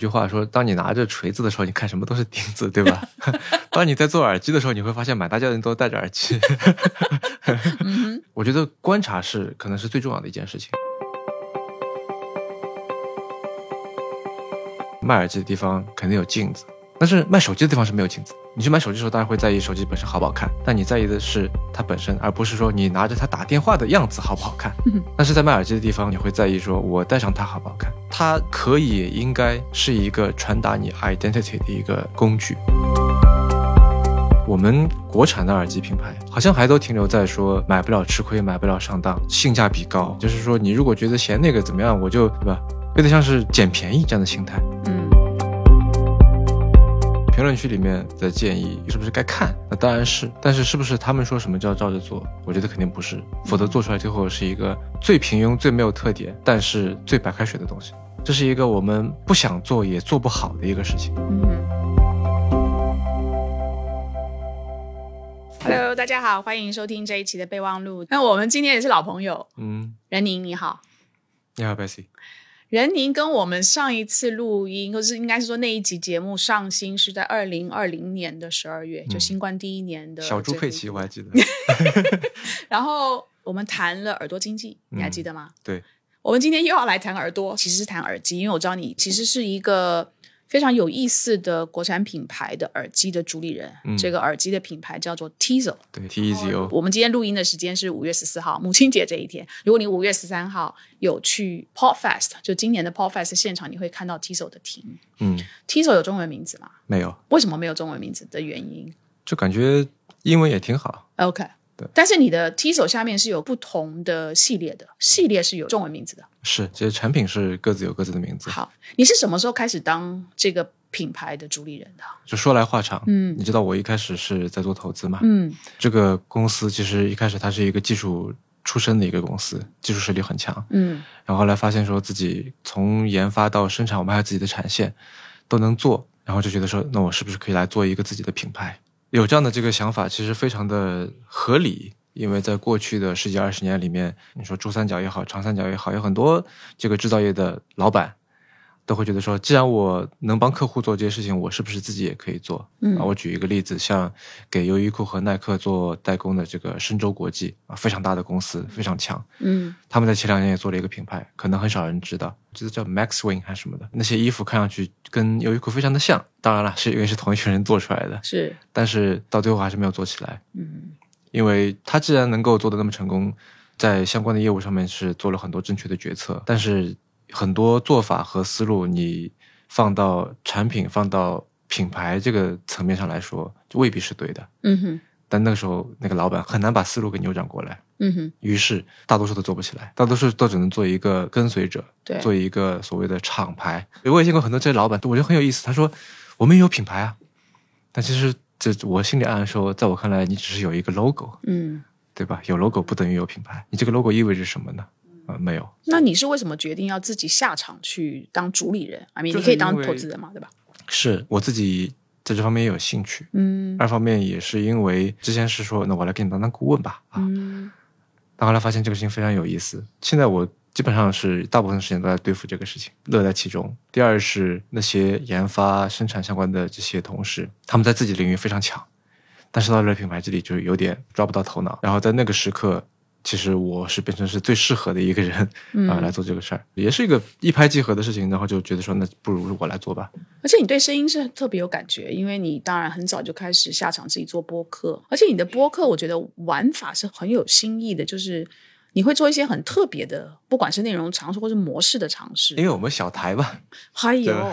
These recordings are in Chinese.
一句话说，当你拿着锤子的时候，你看什么都是钉子，对吧？当你在做耳机的时候，你会发现满大街的人都戴着耳机。我觉得观察是可能是最重要的一件事情。卖耳机的地方肯定有镜子，但是卖手机的地方是没有镜子。你去买手机的时候，当然会在意手机本身好不好看，但你在意的是它本身，而不是说你拿着它打电话的样子好不好看。但是在卖耳机的地方，你会在意说我戴上它好不好看。它可以应该是一个传达你 identity 的一个工具。我们国产的耳机品牌好像还都停留在说买不了吃亏，买不了上当，性价比高，就是说你如果觉得嫌那个怎么样，我就对吧？有点像是捡便宜这样的心态。嗯。评论区里面的建议是不是该看？那当然是，但是是不是他们说什么叫照着做？我觉得肯定不是，否则做出来最后是一个最平庸、最没有特点，但是最白开水的东西。这是一个我们不想做也做不好的一个事情。嗯。Hello，大家好，欢迎收听这一期的备忘录。那我们今天也是老朋友，嗯，任宁你好，你好，Bessy。任宁跟我们上一次录音，或是应该是说那一集节目上新是在二零二零年的十二月，就新冠第一年的小猪佩奇，我还记得。然后我们谈了耳朵经济，你还记得吗？对。我们今天又要来谈耳朵，其实是谈耳机，因为我知道你其实是一个。非常有意思的国产品牌的耳机的主理人，这个耳机的品牌叫做 Tizo。对，Tizo。我们今天录音的时间是五月十四号，母亲节这一天。如果你五月十三号有去 Podfest，就今年的 Podfest 现场，你会看到 Tizo 的厅。嗯，Tizo 有中文名字吗？没有。为什么没有中文名字的原因？就感觉英文也挺好。OK。但是你的 T 手下面是有不同的系列的，系列是有中文名字的。是，其实产品是各自有各自的名字。好，你是什么时候开始当这个品牌的主理人的？就说来话长，嗯，你知道我一开始是在做投资嘛，嗯，这个公司其实一开始它是一个技术出身的一个公司，技术实力很强，嗯，然后后来发现说自己从研发到生产，我们还有自己的产线都能做，然后就觉得说，那我是不是可以来做一个自己的品牌？有这样的这个想法，其实非常的合理，因为在过去的十几二十年里面，你说珠三角也好，长三角也好，有很多这个制造业的老板。都会觉得说，既然我能帮客户做这些事情，我是不是自己也可以做？嗯，啊，我举一个例子，像给优衣库和耐克做代工的这个深州国际啊，非常大的公司，非常强。嗯，他们在前两年也做了一个品牌，可能很少人知道，就是叫 Maxwing 还是什么的。那些衣服看上去跟优衣库非常的像，当然了，是因为是同一群人做出来的。是，但是到最后还是没有做起来。嗯，因为他既然能够做的那么成功，在相关的业务上面是做了很多正确的决策，但是。很多做法和思路，你放到产品、放到品牌这个层面上来说，就未必是对的。嗯哼。但那个时候，那个老板很难把思路给扭转过来。嗯哼。于是，大多数都做不起来，大多数都只能做一个跟随者，做一个所谓的厂牌。我也见过很多这些老板，我觉得很有意思。他说：“我们也有品牌啊。”但其实，这我心里暗暗说，在我看来，你只是有一个 logo。嗯。对吧？有 logo 不等于有品牌。你这个 logo 意味着什么呢？没有。那你是为什么决定要自己下场去当主理人？啊，你可以当投资人嘛，对吧？是我自己在这方面也有兴趣。嗯。二方面也是因为之前是说，那我来给你当当顾问吧。啊。但后来发现这个事情非常有意思。现在我基本上是大部分时间都在对付这个事情，乐在其中。第二是那些研发、生产相关的这些同事，他们在自己领域非常强，但是到了品牌这里就有点抓不到头脑。然后在那个时刻。其实我是变成是最适合的一个人啊，来做这个事儿，也是一个一拍即合的事情。然后就觉得说，那不如我来做吧。而且你对声音是特别有感觉，因为你当然很早就开始下场自己做播客，而且你的播客我觉得玩法是很有新意的，就是你会做一些很特别的，不管是内容尝试或是模式的尝试。因为我们小台吧，还有，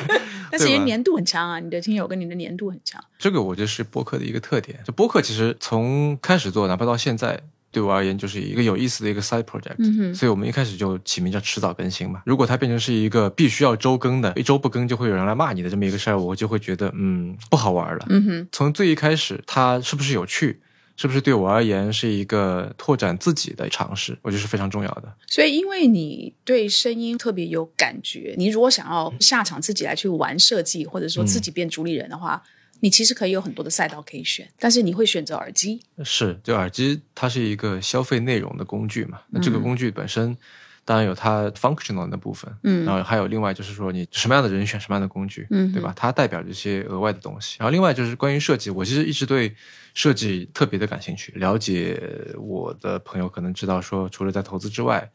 但是也粘度很强啊，你的听友跟你的粘度很强。这个我觉得是播客的一个特点。就播客其实从开始做，哪怕到现在。对我而言，就是一个有意思的一个 side project，嗯所以我们一开始就起名叫迟早更新嘛。如果它变成是一个必须要周更的，一周不更就会有人来骂你的这么一个事儿，我就会觉得嗯不好玩了。嗯哼，从最一开始，它是不是有趣，是不是对我而言是一个拓展自己的尝试，我觉得是非常重要的。所以，因为你对声音特别有感觉，你如果想要下场自己来去玩设计，或者说自己变主理人的话。你其实可以有很多的赛道可以选，但是你会选择耳机。是，就耳机它是一个消费内容的工具嘛？那这个工具本身。当然有它 functional 的部分，嗯，然后还有另外就是说你什么样的人选什么样的工具，嗯，对吧？它代表这些额外的东西。然后另外就是关于设计，我其实一直对设计特别的感兴趣。了解我的朋友可能知道说，除了在投资之外。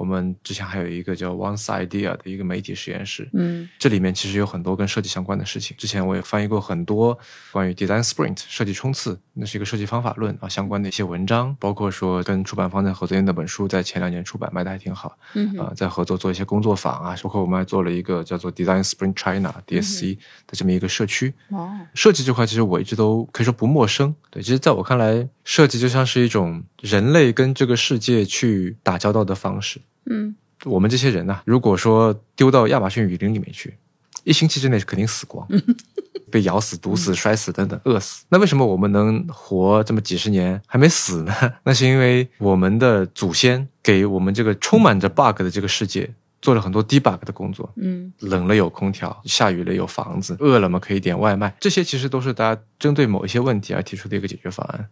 我们之前还有一个叫 Once Idea 的一个媒体实验室，嗯，这里面其实有很多跟设计相关的事情。之前我也翻译过很多关于 Design Sprint 设计冲刺，那是一个设计方法论啊相关的一些文章，包括说跟出版方在合作那本书在前两年出版，卖的还挺好，嗯啊，在合作做一些工作坊啊，包括我们还做了一个叫做 Design Sprint China DSC 的这么一个社区。哦，设计这块其实我一直都可以说不陌生。对，其实在我看来，设计就像是一种人类跟这个世界去打交道的方式。嗯，我们这些人呢，如果说丢到亚马逊雨林里面去，一星期之内肯定死光，被咬死、毒死、摔死等等，饿死。那为什么我们能活这么几十年还没死呢？那是因为我们的祖先给我们这个充满着 bug 的这个世界做了很多 debug 的工作。嗯，冷了有空调，下雨了有房子，饿了嘛可以点外卖，这些其实都是大家针对某一些问题而提出的一个解决方案。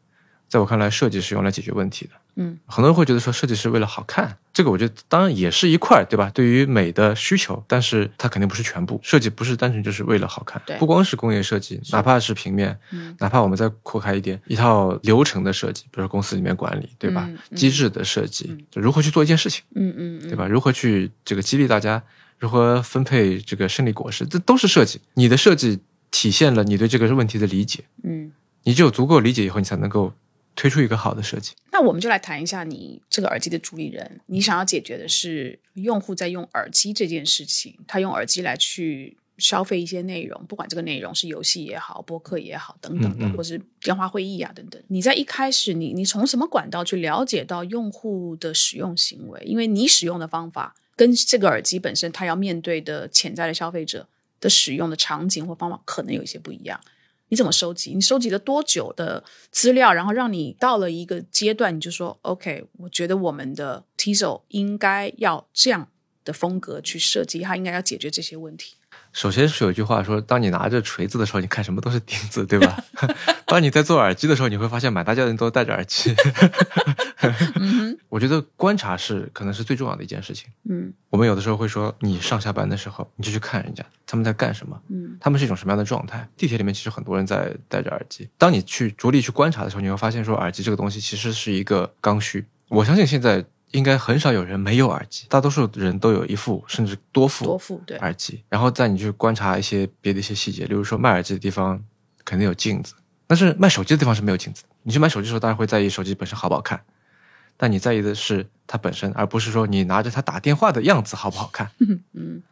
在我看来，设计是用来解决问题的。嗯，很多人会觉得说设计是为了好看，这个我觉得当然也是一块，对吧？对于美的需求，但是它肯定不是全部。设计不是单纯就是为了好看，不光是工业设计，哪怕是平面，哪怕我们再扩开一点，一套流程的设计，比如说公司里面管理，对吧？机制的设计，就如何去做一件事情，嗯嗯，对吧？如何去这个激励大家，如何分配这个胜利果实，这都是设计。你的设计体现了你对这个问题的理解，嗯，你只有足够理解以后，你才能够。推出一个好的设计，那我们就来谈一下你这个耳机的主理人。你想要解决的是用户在用耳机这件事情，他用耳机来去消费一些内容，不管这个内容是游戏也好、播客也好等等的，或是电话会议啊等等。你在一开始，你你从什么管道去了解到用户的使用行为？因为你使用的方法跟这个耳机本身，它要面对的潜在的消费者的使用的场景或方法可能有一些不一样。你怎么收集？你收集了多久的资料？然后让你到了一个阶段，你就说：“OK，我觉得我们的 Tizo 应该要这样的风格去设计，它应该要解决这些问题。”首先是有一句话说，当你拿着锤子的时候，你看什么都是钉子，对吧？当你在做耳机的时候，你会发现满大街的人都戴着耳机。我觉得观察是可能是最重要的一件事情。嗯，我们有的时候会说，你上下班的时候，你就去看人家他们在干什么，嗯，他们是一种什么样的状态。地铁里面其实很多人在戴着耳机。当你去着力去观察的时候，你会发现说，耳机这个东西其实是一个刚需。我相信现在。应该很少有人没有耳机，大多数人都有一副甚至多副多副对耳机。然后在你去观察一些别的一些细节，例如说卖耳机的地方肯定有镜子，但是卖手机的地方是没有镜子。你去买手机的时候，当然会在意手机本身好不好看，但你在意的是它本身，而不是说你拿着它打电话的样子好不好看。嗯。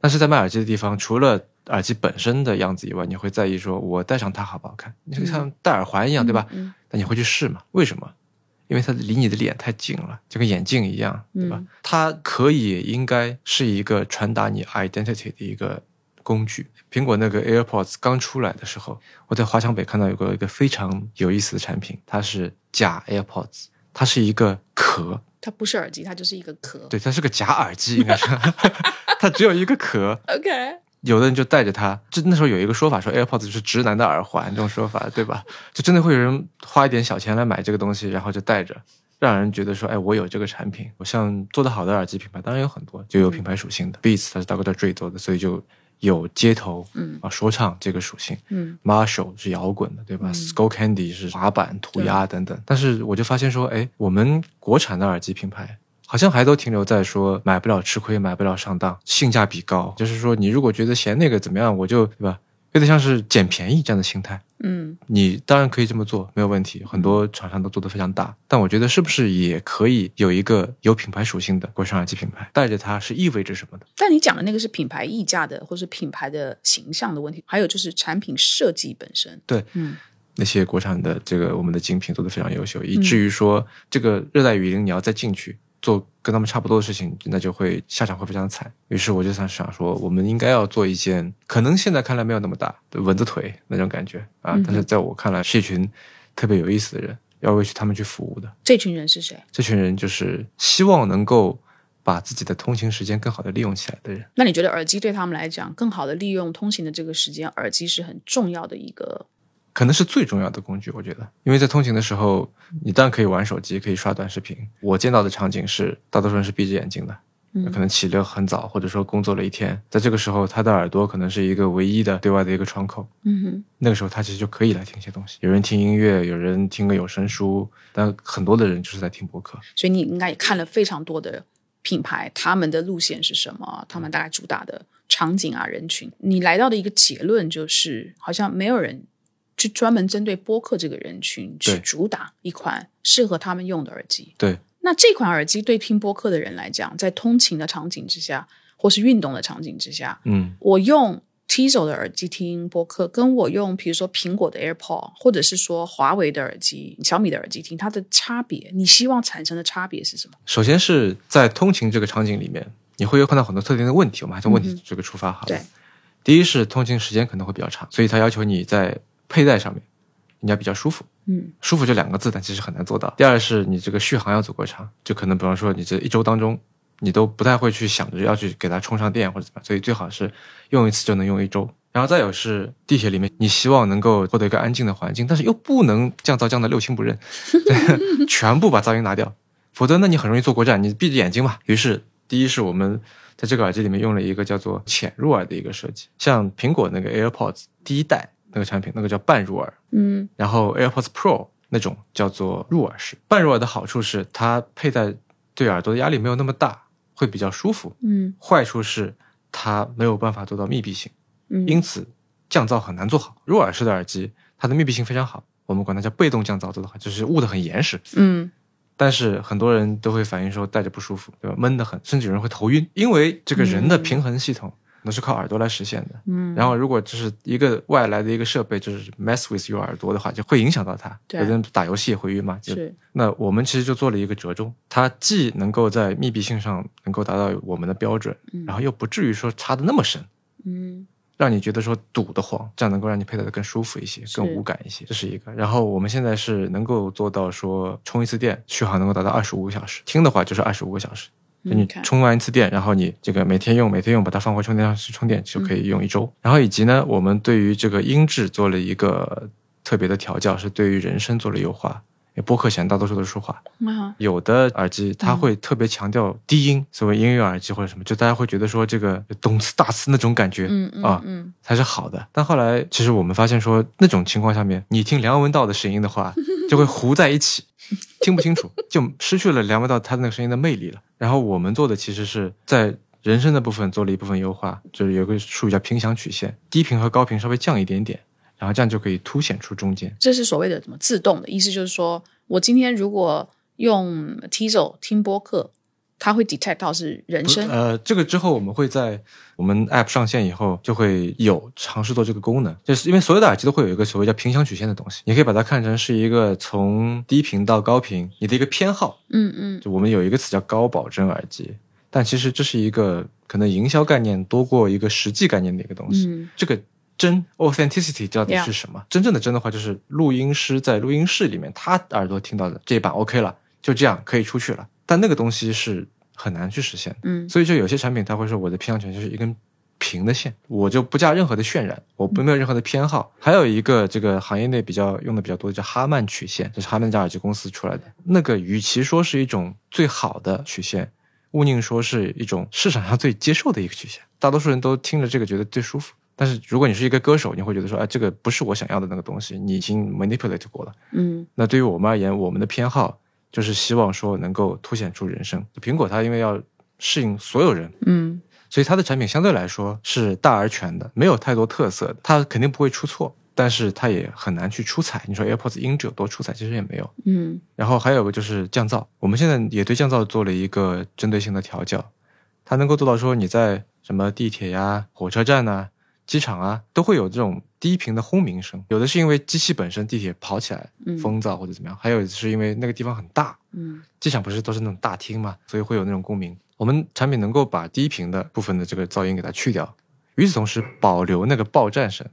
但是在卖耳机的地方，除了耳机本身的样子以外，你会在意说我戴上它好不好看？你就像戴耳环一样，对吧？嗯。那你会去试嘛？为什么？因为它离你的脸太近了，就跟眼镜一样，对吧？它可以应该是一个传达你 identity 的一个工具。苹果那个 AirPods 刚出来的时候，我在华强北看到有个一个非常有意思的产品，它是假 AirPods，它是一个壳，它不是耳机，它就是一个壳。对，它是个假耳机，应该是，它只有一个壳。OK。有的人就戴着它，就那时候有一个说法说 AirPods 是直男的耳环，这种说法对吧？就真的会有人花一点小钱来买这个东西，然后就戴着，让人觉得说，哎，我有这个产品。我像做得好的耳机品牌，当然有很多，就有品牌属性的。Beats 它是 Dr. Dre 做的，所以就有街头嗯啊说唱这个属性。嗯，Marshall 是摇滚的，对吧？Skull Candy 是滑板涂鸦等等。但是我就发现说，哎，我们国产的耳机品牌。好像还都停留在说买不了吃亏，买不了上当，性价比高。就是说，你如果觉得嫌那个怎么样，我就对吧？有点像是捡便宜这样的心态。嗯，你当然可以这么做，没有问题。很多厂商都做得非常大，但我觉得是不是也可以有一个有品牌属性的国产耳机品牌，带着它是意味着什么的？但你讲的那个是品牌溢价的，或是品牌的形象的问题，还有就是产品设计本身。对，嗯，那些国产的这个我们的精品做得非常优秀，以至于说这个热带雨林你要再进去。做跟他们差不多的事情，那就会下场会非常惨。于是我就想想说，我们应该要做一件可能现在看来没有那么大的蚊子腿那种感觉啊，但是在我看来是一群特别有意思的人，要为他们去服务的。这群人是谁？这群人就是希望能够把自己的通勤时间更好的利用起来的人。那你觉得耳机对他们来讲，更好的利用通勤的这个时间，耳机是很重要的一个。可能是最重要的工具，我觉得，因为在通勤的时候，你当然可以玩手机，可以刷短视频。我见到的场景是，大多数人是闭着眼睛的，可能起得很早，或者说工作了一天，在这个时候，他的耳朵可能是一个唯一的对外的一个窗口。嗯哼，那个时候他其实就可以来听一些东西。有人听音乐，有人听个有声书，但很多的人就是在听播客。所以你应该也看了非常多的品牌，他们的路线是什么？他们大概主打的场景啊，人群。你来到的一个结论就是，好像没有人去专门针对播客这个人群去主打一款适合他们用的耳机。对。那这款耳机对听播客的人来讲，在通勤的场景之下，或是运动的场景之下，嗯，我用 Tizo 的耳机听播客，跟我用比如说苹果的 AirPod，或者是说华为的耳机、小米的耳机听，它的差别，你希望产生的差别是什么？首先是在通勤这个场景里面，你会有碰到很多特定的问题，我们还从问题这个出发好了。对，第一是通勤时间可能会比较长，所以它要求你在佩戴上面。应该比较舒服，嗯，舒服就两个字，但其实很难做到。第二是你这个续航要足够长，就可能比方说你这一周当中，你都不太会去想着要去给它充上电或者怎么样，所以最好是用一次就能用一周。然后再有是地铁里面，你希望能够获得一个安静的环境，但是又不能降噪降的六亲不认，全部把噪音拿掉，否则那你很容易坐过站，你闭着眼睛嘛。于是第一是我们在这个耳机里面用了一个叫做浅入耳的一个设计，像苹果那个 AirPods 第一代。那个产品，那个叫半入耳，嗯，然后 AirPods Pro 那种叫做入耳式。半入耳的好处是它佩戴对耳朵的压力没有那么大，会比较舒服，嗯。坏处是它没有办法做到密闭性，嗯，因此降噪很难做好。入耳式的耳机，它的密闭性非常好，我们管它叫被动降噪，做的好，就是捂得很严实，嗯。但是很多人都会反映说戴着不舒服，对吧？闷得很，甚至有人会头晕，因为这个人的平衡系统。那是靠耳朵来实现的，嗯，然后如果就是一个外来的一个设备，就是 mess with your 耳朵的话，就会影响到它。对，有人打游戏也会晕嘛。是。那我们其实就做了一个折中，它既能够在密闭性上能够达到我们的标准，然后又不至于说插的那么深，嗯，让你觉得说堵得慌，这样能够让你佩戴的更舒服一些，更无感一些，这是一个。然后我们现在是能够做到说充一次电续航能够达到二十五个小时，听的话就是二十五个小时。你充完一次电，然后你这个每天用，每天用，把它放回充电上去充电，就可以用一周。然后以及呢，我们对于这个音质做了一个特别的调教，是对于人声做了优化。播客前大多数都是说话，有的耳机它会特别强调低音，所谓音乐耳机或者什么，就大家会觉得说这个咚次大次那种感觉啊，才是好的。但后来其实我们发现说，那种情况下面，你听梁文道的声音的话，就会糊在一起。听不清楚，就失去了梁文道他那个声音的魅力了。然后我们做的其实是在人声的部分做了一部分优化，就是有个术语叫频响曲线，低频和高频稍微降一点点，然后这样就可以凸显出中间。这是所谓的什么自动的意思？就是说我今天如果用 Tizo 听播客。它会 detect 到是人声。呃，这个之后我们会在我们 app 上线以后就会有尝试做这个功能，就是因为所有的耳机都会有一个所谓叫频响曲线的东西，你可以把它看成是一个从低频到高频你的一个偏好。嗯嗯。就我们有一个词叫高保真耳机，但其实这是一个可能营销概念多过一个实际概念的一个东西。嗯。这个真 authenticity 到底是什么？真正的真的话，就是录音师在录音室里面，他耳朵听到的这一版 OK 了，就这样可以出去了。但那个东西是很难去实现，嗯，所以就有些产品他会说我的偏向权就是一根平的线，我就不加任何的渲染，我不没有任何的偏好。还有一个这个行业内比较用的比较多的叫哈曼曲线，这是哈曼家耳机公司出来的。那个与其说是一种最好的曲线，勿宁说是一种市场上最接受的一个曲线，大多数人都听着这个觉得最舒服。但是如果你是一个歌手，你会觉得说，哎，这个不是我想要的那个东西，你已经 manipulate 过了，嗯。那对于我们而言，我们的偏好。就是希望说能够凸显出人声。苹果它因为要适应所有人，嗯，所以它的产品相对来说是大而全的，没有太多特色的。它肯定不会出错，但是它也很难去出彩。你说 AirPods 音质有多出彩？其实也没有，嗯。然后还有个就是降噪，我们现在也对降噪做了一个针对性的调教，它能够做到说你在什么地铁呀、火车站呐。机场啊，都会有这种低频的轰鸣声，有的是因为机器本身地铁跑起来风噪或者怎么样，还有是因为那个地方很大，嗯，机场不是都是那种大厅嘛，所以会有那种共鸣。我们产品能够把低频的部分的这个噪音给它去掉，与此同时保留那个报站声，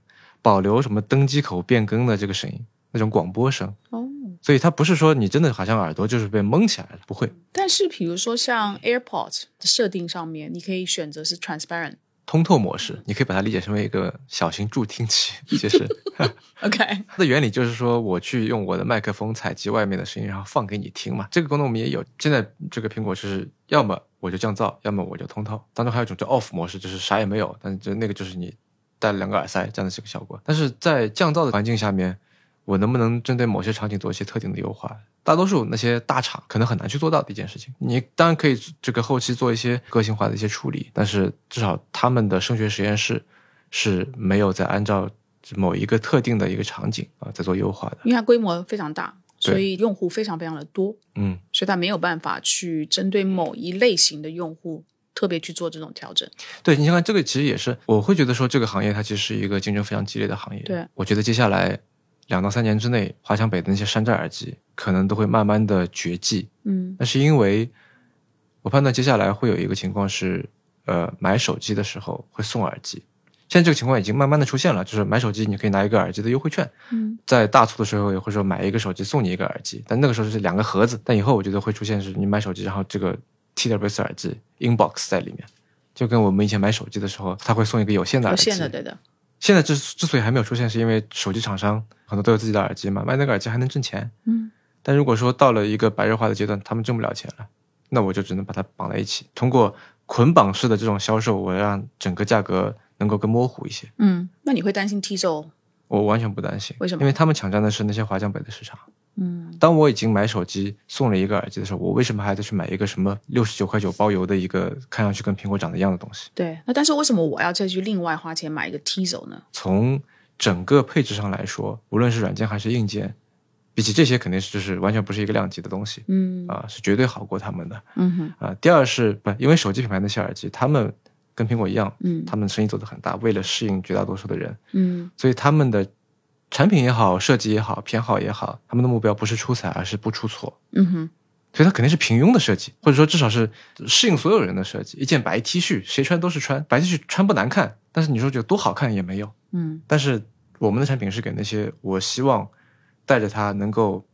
保留什么登机口变更的这个声音，那种广播声。哦，所以它不是说你真的好像耳朵就是被蒙起来了，不会。但是比如说像 AirPods 的设定上面，你可以选择是 transparent。通透模式，你可以把它理解成为一个小型助听器，其实。OK，它的原理就是说，我去用我的麦克风采集外面的声音，然后放给你听嘛。这个功能我们也有。现在这个苹果是要么我就降噪，要么我就通透。当中还有一种叫 off 模式，就是啥也没有，但就那个就是你戴了两个耳塞这样的这个效果。但是在降噪的环境下面，我能不能针对某些场景做一些特定的优化？大多数那些大厂可能很难去做到的一件事情。你当然可以这个后期做一些个性化的一些处理，但是至少他们的声学实验室是没有在按照某一个特定的一个场景啊在做优化的，因为它规模非常大。所以用户非常非常的多，嗯，所以他没有办法去针对某一类型的用户特别去做这种调整。对，你看这个其实也是，我会觉得说这个行业它其实是一个竞争非常激烈的行业。对，我觉得接下来两到三年之内，华强北的那些山寨耳机可能都会慢慢的绝迹。嗯，那是因为我判断接下来会有一个情况是，呃，买手机的时候会送耳机。现在这个情况已经慢慢的出现了，就是买手机你可以拿一个耳机的优惠券，嗯，在大促的时候也会说买一个手机送你一个耳机，但那个时候是两个盒子，但以后我觉得会出现是你买手机，然后这个 TWS 耳机 inbox 在里面，就跟我们以前买手机的时候，他会送一个有线的耳机，有线的对的。现在之之所以还没有出现，是因为手机厂商很多都有自己的耳机嘛，卖那个耳机还能挣钱，嗯，但如果说到了一个白热化的阶段，他们挣不了钱了，那我就只能把它绑在一起，通过捆绑式的这种销售，我让整个价格。能够更模糊一些。嗯，那你会担心 T 轴？我完全不担心。为什么？因为他们抢占的是那些华强北的市场。嗯，当我已经买手机送了一个耳机的时候，我为什么还得去买一个什么六十九块九包邮的一个看上去跟苹果长得一样的东西？对，那但是为什么我要再去另外花钱买一个 T 轴呢？从整个配置上来说，无论是软件还是硬件，比起这些肯定是就是完全不是一个量级的东西。嗯，啊，是绝对好过他们的。嗯哼。啊，第二是不因为手机品牌那些耳机，他们。跟苹果一样，嗯，他们生意做得很大，为了适应绝大多数的人，嗯，所以他们的产品也好，设计也好，偏好也好，他们的目标不是出彩，而是不出错，嗯哼，所以它肯定是平庸的设计，或者说至少是适应所有人的设计。一件白 T 恤，谁穿都是穿，白 T 恤穿不难看，但是你说就多好看也没有，嗯，但是我们的产品是给那些我希望带着它能够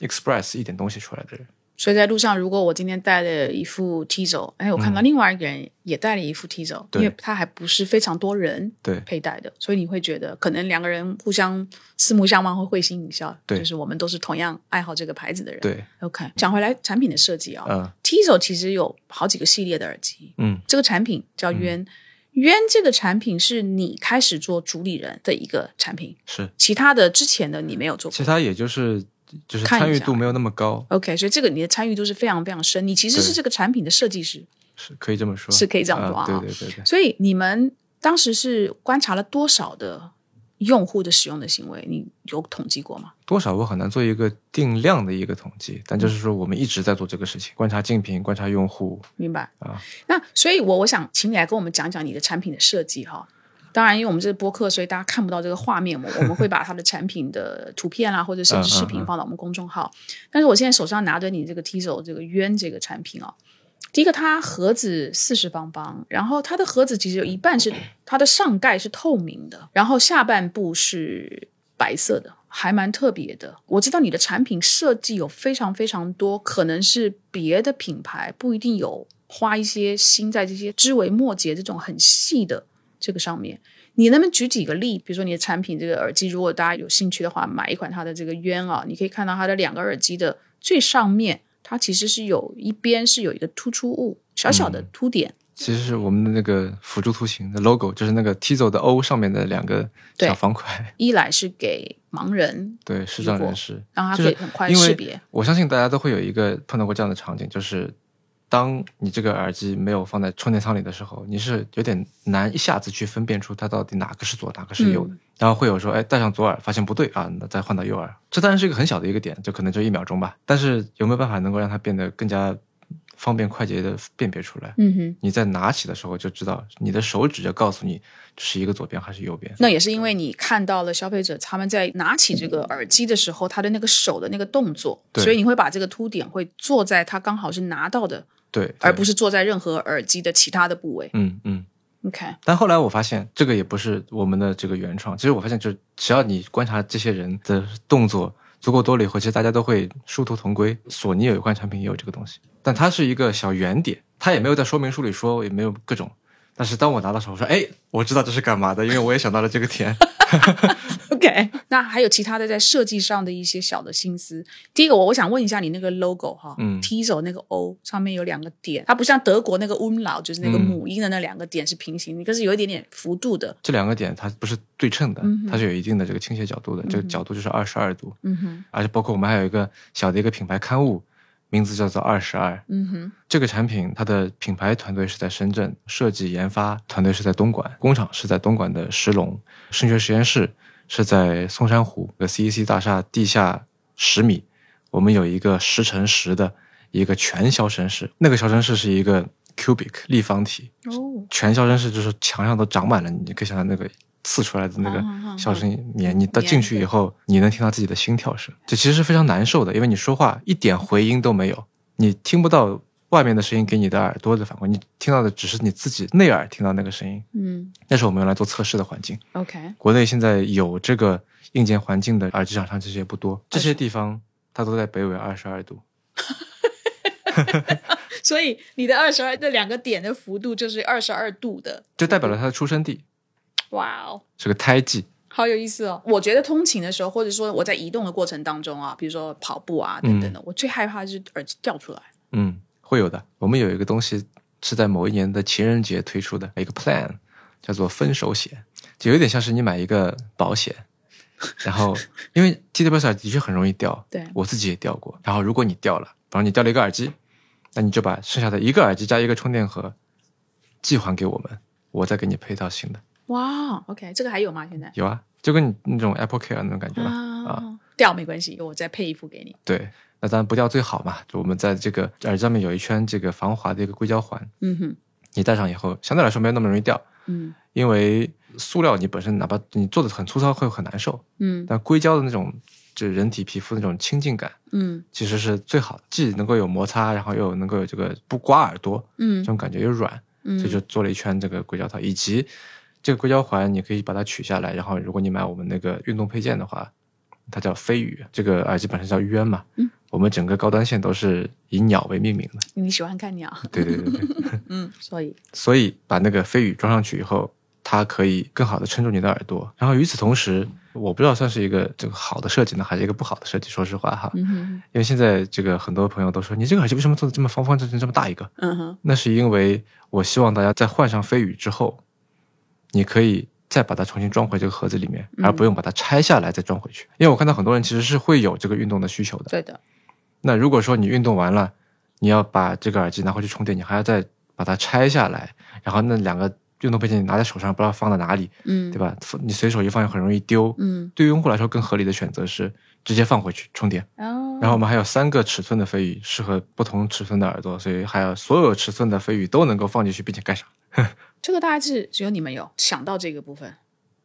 express 一点东西出来的人。所以在路上，如果我今天带了一副 T 轴，哎，我看到另外一个人也带了一副 T 轴，因为他还不是非常多人对佩戴的，所以你会觉得可能两个人互相四目相望，会会心一笑。对，就是我们都是同样爱好这个牌子的人。对，OK。讲回来，产品的设计啊，嗯，T 轴其实有好几个系列的耳机，嗯，这个产品叫渊，渊这个产品是你开始做主理人的一个产品，是其他的之前的你没有做过，其他也就是。就是参与度没有那么高，OK，所以这个你的参与度是非常非常深。你其实是这个产品的设计师，是可以这么说，是可以这样说啊。对对对对。所以你们当时是观察了多少的用户的使用的行为？你有统计过吗？多少我很难做一个定量的一个统计，但就是说我们一直在做这个事情，观察竞品，观察用户。明白啊。那所以，我我想请你来跟我们讲讲你的产品的设计哈。当然，因为我们这是播客，所以大家看不到这个画面嘛。我们会把它的产品的图片啦，或者甚至视频放到我们公众号。但是我现在手上拿着你这个 Tizo 这个渊这个产品啊，第一个它盒子四四方方，然后它的盒子其实有一半是它的上盖是透明的，然后下半部是白色的，还蛮特别的。我知道你的产品设计有非常非常多，可能是别的品牌不一定有花一些心在这些枝微末节这种很细的。这个上面，你能不能举几个例？比如说你的产品这个耳机，如果大家有兴趣的话，买一款它的这个冤啊，你可以看到它的两个耳机的最上面，它其实是有一边是有一个突出物，小小的凸点。其实是我们的那个辅助图形的 logo，就是那个 Tizo 的 O 上面的两个小方块。一来是给盲人，对视障人士，让他可以很快识别。我相信大家都会有一个碰到过这样的场景，就是。当你这个耳机没有放在充电仓里的时候，你是有点难一下子去分辨出它到底哪个是左，哪个是右的。然后会有说，哎，戴上左耳发现不对啊，那再换到右耳。这当然是一个很小的一个点，就可能就一秒钟吧。但是有没有办法能够让它变得更加方便快捷的辨别出来？嗯哼，你在拿起的时候就知道，你的手指就告诉你是一个左边还是右边。那也是因为你看到了消费者他们在拿起这个耳机的时候，他的那个手的那个动作，所以你会把这个凸点会坐在他刚好是拿到的。对，而不是坐在任何耳机的其他的部位。嗯嗯，OK。但后来我发现，这个也不是我们的这个原创。其实我发现，就是只要你观察这些人的动作足够多了以后，其实大家都会殊途同归。索尼有一款产品也有这个东西，但它是一个小圆点，它也没有在说明书里说，也没有各种。但是当我拿到手，我说：“哎，我知道这是干嘛的，因为我也想到了这个点。” OK，那还有其他的在设计上的一些小的心思。第一个，我我想问一下你那个 logo 哈，嗯，T 手那个 O 上面有两个点，它不像德国那个 um 老，就是那个母音的那两个点是平行，可是有一点点幅度的。这两个点它不是对称的，它是有一定的这个倾斜角度的，这个角度就是二十二度。嗯哼，而且包括我们还有一个小的一个品牌刊物。名字叫做二十二，嗯哼，这个产品它的品牌团队是在深圳，设计研发团队是在东莞，工厂是在东莞的石龙，声学实验室是在松山湖的 CEC 大厦地下十米，我们有一个十乘十的一个全消声室，那个消声室是一个 cubic 立方体，哦，全消声室就是墙上都长满了，你可以想象那个。刺出来的那个笑声棉，你到进去以后，你能听到自己的心跳声，这其实是非常难受的，因为你说话一点回音都没有，你听不到外面的声音给你的耳朵的反馈，你听到的只是你自己内耳听到那个声音。嗯，那是我们用来做测试的环境。OK，国内现在有这个硬件环境的耳机厂商其实也不多，这些地方它都在北纬二十二度。所以你的二十二这两个点的幅度就是二十二度的，就代表了它的出生地。哇哦，是个胎记，好有意思哦！我觉得通勤的时候，或者说我在移动的过程当中啊，比如说跑步啊等等的，我最害怕就是耳机掉出来。嗯，会有的。我们有一个东西是在某一年的情人节推出的一个 plan，叫做分手险，就有点像是你买一个保险，然后因为 TWS 耳的确很容易掉，对我自己也掉过。然后如果你掉了，比方你掉了一个耳机，那你就把剩下的一个耳机加一个充电盒寄还给我们，我再给你配套新的。哇，OK，这个还有吗？现在有啊，就跟你那种 Apple Care 那种感觉吧。啊，掉没关系，我再配一副给你。对，那当然不掉最好嘛。就我们在这个耳机上面有一圈这个防滑的一个硅胶环。嗯哼，你戴上以后，相对来说没有那么容易掉。嗯，因为塑料你本身哪怕你做的很粗糙，会很难受。嗯，但硅胶的那种就人体皮肤那种亲近感，嗯，其实是最好的，既能够有摩擦，然后又能够有这个不刮耳朵，嗯，这种感觉又软，所以就做了一圈这个硅胶套，以及。这个硅胶环你可以把它取下来，然后如果你买我们那个运动配件的话，它叫飞羽，这个耳机本身叫渊嘛。嗯，我们整个高端线都是以鸟为命名的。你喜欢看鸟？对对对对。嗯，所以所以把那个飞羽装上去以后，它可以更好的撑住你的耳朵。然后与此同时，我不知道算是一个这个好的设计呢，还是一个不好的设计。说实话哈，因为现在这个很多朋友都说，你这个耳机为什么做的这么方方正正这么大一个？嗯哼，那是因为我希望大家在换上飞羽之后。你可以再把它重新装回这个盒子里面，而不用把它拆下来再装回去。因为我看到很多人其实是会有这个运动的需求的。对的。那如果说你运动完了，你要把这个耳机拿回去充电，你还要再把它拆下来，然后那两个运动配件你拿在手上不知道放在哪里，嗯，对吧？你随手一放又很容易丢。嗯。对于用户来说，更合理的选择是直接放回去充电。哦。然后我们还有三个尺寸的飞羽，适合不同尺寸的耳朵，所以还有所有尺寸的飞羽都能够放进去并且盖上。这个大概是只有你们有想到这个部分，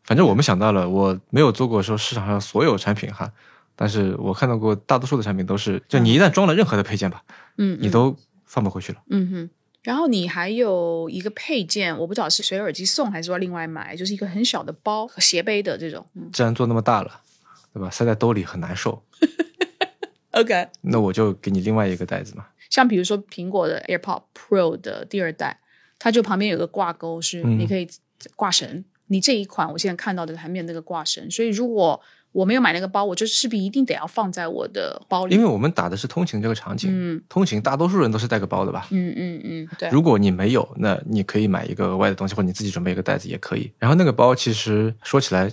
反正我们想到了，我没有做过说市场上所有产品哈，但是我看到过大多数的产品都是，就你一旦装了任何的配件吧，嗯，你都放不回去了，嗯哼。然后你还有一个配件，我不知道是随耳机送还是说另外买，就是一个很小的包和斜背的这种。既然做那么大了，对吧？塞在兜里很难受。OK，那我就给你另外一个袋子嘛。像比如说苹果的 AirPod Pro 的第二代。它就旁边有个挂钩，是你可以挂绳。你这一款我现在看到的还没有那个挂绳，所以如果我没有买那个包，我就势必一定得要放在我的包里。因为我们打的是通勤这个场景，嗯，通勤大多数人都是带个包的吧？嗯嗯嗯，对。如果你没有，那你可以买一个额外的东西，或者你自己准备一个袋子也可以。然后那个包其实说起来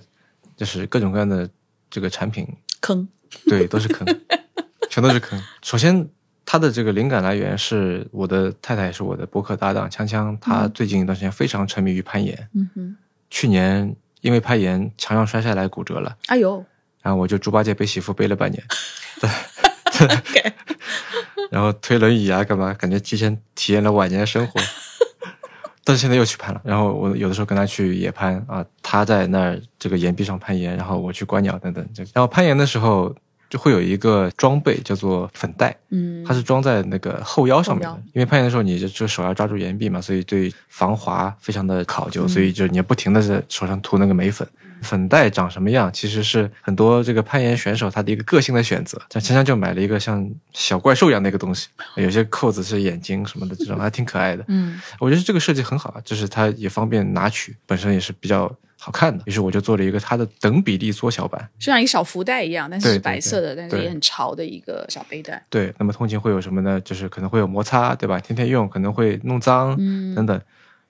就是各种各样的这个产品坑，对，都是坑，全都是坑。首先。他的这个灵感来源是我的太太，也是我的博客搭档锵锵。他最近一段时间非常沉迷于攀岩。嗯哼。去年因为攀岩墙上摔下来骨折了。哎呦！然后我就猪八戒背媳妇背了半年。然后推轮椅啊，干嘛？感觉提前体验了晚年生活。但是现在又去攀了。然后我有的时候跟他去野攀啊，他在那儿这个岩壁上攀岩，然后我去观鸟等等。然后攀岩的时候。就会有一个装备叫做粉袋，嗯，它是装在那个后腰上面的。因为攀岩的时候，你就手要抓住岩壁嘛，所以对防滑非常的考究，所以就你要不停的在手上涂那个眉粉。粉袋长什么样，其实是很多这个攀岩选手他的一个个性的选择。像锵锵就买了一个像小怪兽一样的一个东西，有些扣子是眼睛什么的，这种还挺可爱的。嗯，我觉得这个设计很好，就是它也方便拿取，本身也是比较好看的。于是我就做了一个它的等比例缩小版，就像一个小福袋一样，但是是白色的，但是也很潮的一个小背带。对，那么通勤会有什么呢？就是可能会有摩擦，对吧？天天用可能会弄脏，嗯，等等。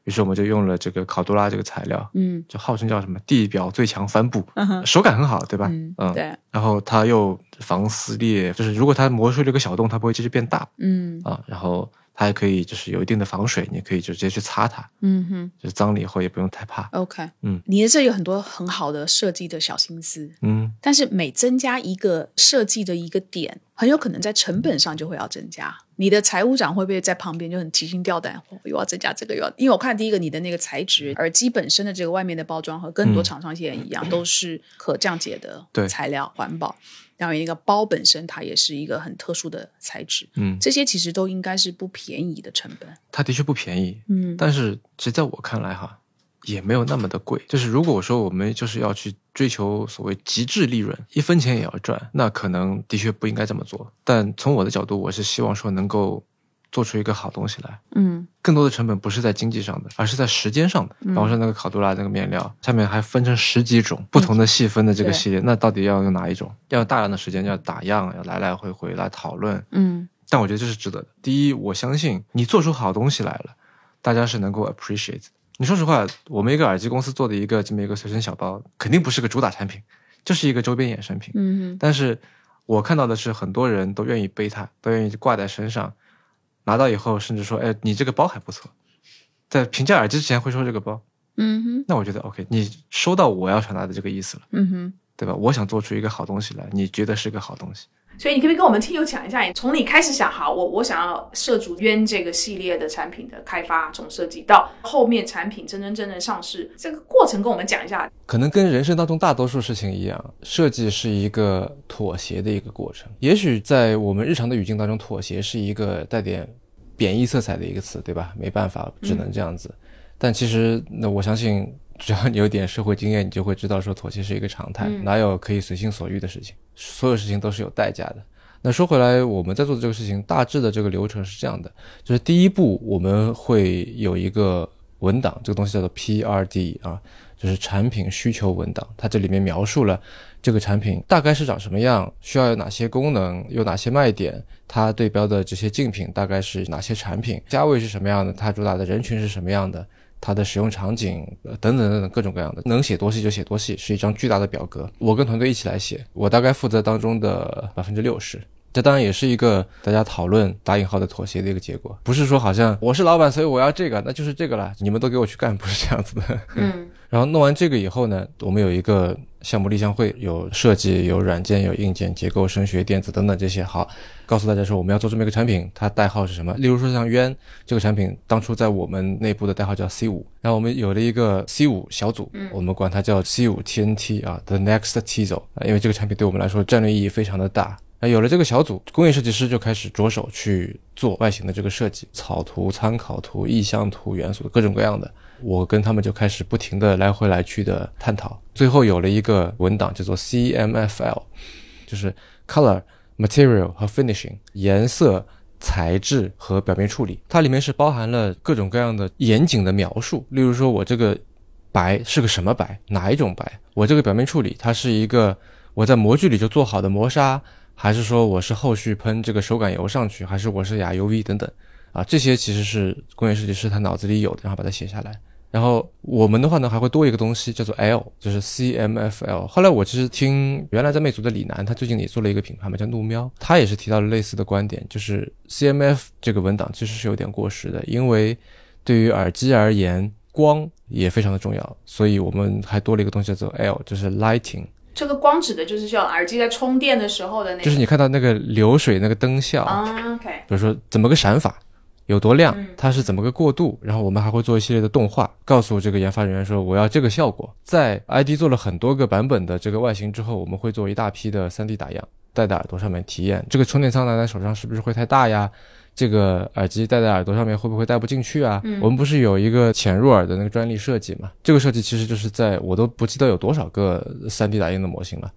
于是我们就用了这个考多拉这个材料，嗯，就号称叫什么地表最强帆布，手感很好，对吧？嗯，对。然后它又防撕裂，就是如果它磨出了一个小洞，它不会继续变大，嗯啊，然后。它还可以，就是有一定的防水，你可以就直接去擦它。嗯哼，就是脏了以后也不用太怕。OK，嗯，你的这有很多很好的设计的小心思。嗯，但是每增加一个设计的一个点，很有可能在成本上就会要增加。你的财务长会不会在旁边就很提心吊胆，又要增加这个，又要？因为我看第一个你的那个材质，耳机本身的这个外面的包装和跟很多厂商现在一样，都是可降解的材料，环保。然后一个包本身，它也是一个很特殊的材质，嗯，这些其实都应该是不便宜的成本。它的确不便宜，嗯，但是其实在我看来哈，也没有那么的贵。就是如果我说我们就是要去追求所谓极致利润，一分钱也要赚，那可能的确不应该这么做。但从我的角度，我是希望说能够。做出一个好东西来，嗯，更多的成本不是在经济上的，而是在时间上的。比方说那个考杜拉那个面料，下面还分成十几种不同的细分的这个系列，那到底要用哪一种？要大量的时间，要打样，要来来回回来讨论，嗯。但我觉得这是值得的。第一，我相信你做出好东西来了，大家是能够 appreciate。你说实话，我们一个耳机公司做的一个这么一个随身小包，肯定不是个主打产品，就是一个周边衍生品，嗯。但是我看到的是，很多人都愿意背它，都愿意挂在身上。拿到以后，甚至说：“哎，你这个包还不错。”在评价耳机之前会说这个包，嗯哼。那我觉得 OK，你收到我要传达的这个意思了，嗯哼，对吧？我想做出一个好东西来，你觉得是个好东西。所以你可不可以跟我们听友讲一下，从你开始想好我我想要涉足渊这个系列的产品的开发，从设计到后面产品真真正正上市这个过程，跟我们讲一下。可能跟人生当中大多数事情一样，设计是一个妥协的一个过程。也许在我们日常的语境当中，妥协是一个带点贬义色彩的一个词，对吧？没办法，只能这样子。但其实，那我相信。只要你有点社会经验，你就会知道说妥协是一个常态，哪有可以随心所欲的事情？所有事情都是有代价的。那说回来，我们在做的这个事情，大致的这个流程是这样的：就是第一步，我们会有一个文档，这个东西叫做 P.R.D 啊，就是产品需求文档。它这里面描述了这个产品大概是长什么样，需要有哪些功能，有哪些卖点，它对标的这些竞品大概是哪些产品，价位是什么样的，它主打的人群是什么样的。它的使用场景等等等等各种各样的，能写多细就写多细，是一张巨大的表格。我跟团队一起来写，我大概负责当中的百分之六十。这当然也是一个大家讨论打引号的妥协的一个结果，不是说好像我是老板，所以我要这个，那就是这个了，你们都给我去干，不是这样子的。嗯。然后弄完这个以后呢，我们有一个项目立项会，有设计、有软件、有硬件、结构、声学、电子等等这些。好，告诉大家说我们要做这么一个产品，它代号是什么？例如说像渊这个产品，当初在我们内部的代号叫 C 五，然后我们有了一个 C 五小组，我们管它叫 C 五 TNT 啊，The Next t i z o 啊，因为这个产品对我们来说战略意义非常的大。那有了这个小组，工业设计师就开始着手去做外形的这个设计，草图、参考图、意向图、元素各种各样的。我跟他们就开始不停的来回来去的探讨，最后有了一个文档叫做 CMFL，就是 Color、Material 和 Finishing，颜色、材质和表面处理。它里面是包含了各种各样的严谨的描述，例如说我这个白是个什么白，哪一种白？我这个表面处理它是一个我在模具里就做好的磨砂，还是说我是后续喷这个手感油上去，还是我是哑 UV 等等啊？这些其实是工业设计师他脑子里有的，然后把它写下来。然后我们的话呢，还会多一个东西，叫做 L，就是 CMFL。后来我其实听原来在魅族的李楠，他最近也做了一个品牌嘛，叫怒喵，他也是提到了类似的观点，就是 CMF 这个文档其实是有点过时的，因为对于耳机而言，光也非常的重要，所以我们还多了一个东西叫做 L，就是 Lighting。这个光指的就是叫耳机在充电的时候的那，就是你看到那个流水那个灯效啊，OK，比如说怎么个闪法。有多亮，它是怎么个过渡？然后我们还会做一系列的动画，告诉这个研发人员说我要这个效果。在 ID 做了很多个版本的这个外形之后，我们会做一大批的 3D 打样，戴在耳朵上面体验。这个充电仓拿在手上是不是会太大呀？这个耳机戴在耳朵上面会不会戴不进去啊？我们不是有一个潜入耳的那个专利设计嘛？这个设计其实就是在我都不记得有多少个 3D 打印的模型了，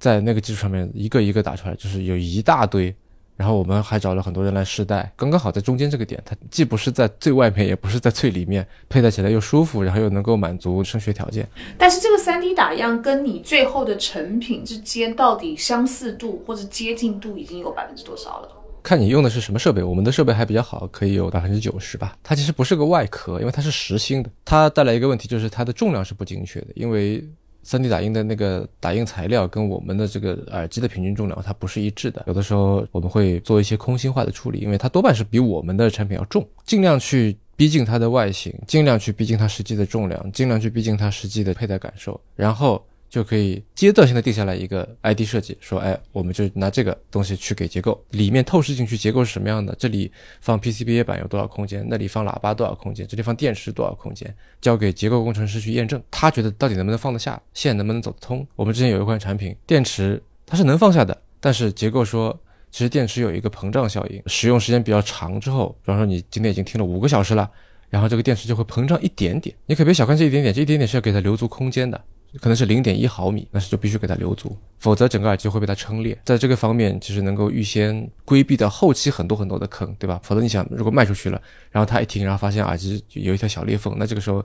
在那个基础上面一个一个打出来，就是有一大堆。然后我们还找了很多人来试戴，刚刚好在中间这个点，它既不是在最外面，也不是在最里面，佩戴起来又舒服，然后又能够满足声学条件。但是这个三 D 打样跟你最后的成品之间到底相似度或者接近度已经有百分之多少了？看你用的是什么设备，我们的设备还比较好，可以有百分之九十吧。它其实不是个外壳，因为它是实心的，它带来一个问题就是它的重量是不精确的，因为。3D 打印的那个打印材料跟我们的这个耳机的平均重量它不是一致的，有的时候我们会做一些空心化的处理，因为它多半是比我们的产品要重，尽量去逼近它的外形，尽量去逼近它实际的重量，尽量去逼近它实际的佩戴感受，然后。就可以阶段性的定下来一个 ID 设计，说，哎，我们就拿这个东西去给结构里面透视进去，结构是什么样的？这里放 PCBA 板有多少空间？那里放喇叭多少空间？这里放电池多少空间？交给结构工程师去验证，他觉得到底能不能放得下，线能不能走得通？我们之前有一款产品，电池它是能放下的，但是结构说，其实电池有一个膨胀效应，使用时间比较长之后，比方说你今天已经听了五个小时了，然后这个电池就会膨胀一点点，你可别小看这一点点，这一点点是要给它留足空间的。可能是零点一毫米，那是就必须给它留足，否则整个耳机会被它撑裂。在这个方面，其实能够预先规避掉后期很多很多的坑，对吧？否则你想，如果卖出去了，然后他一听，然后发现耳机有一条小裂缝，那这个时候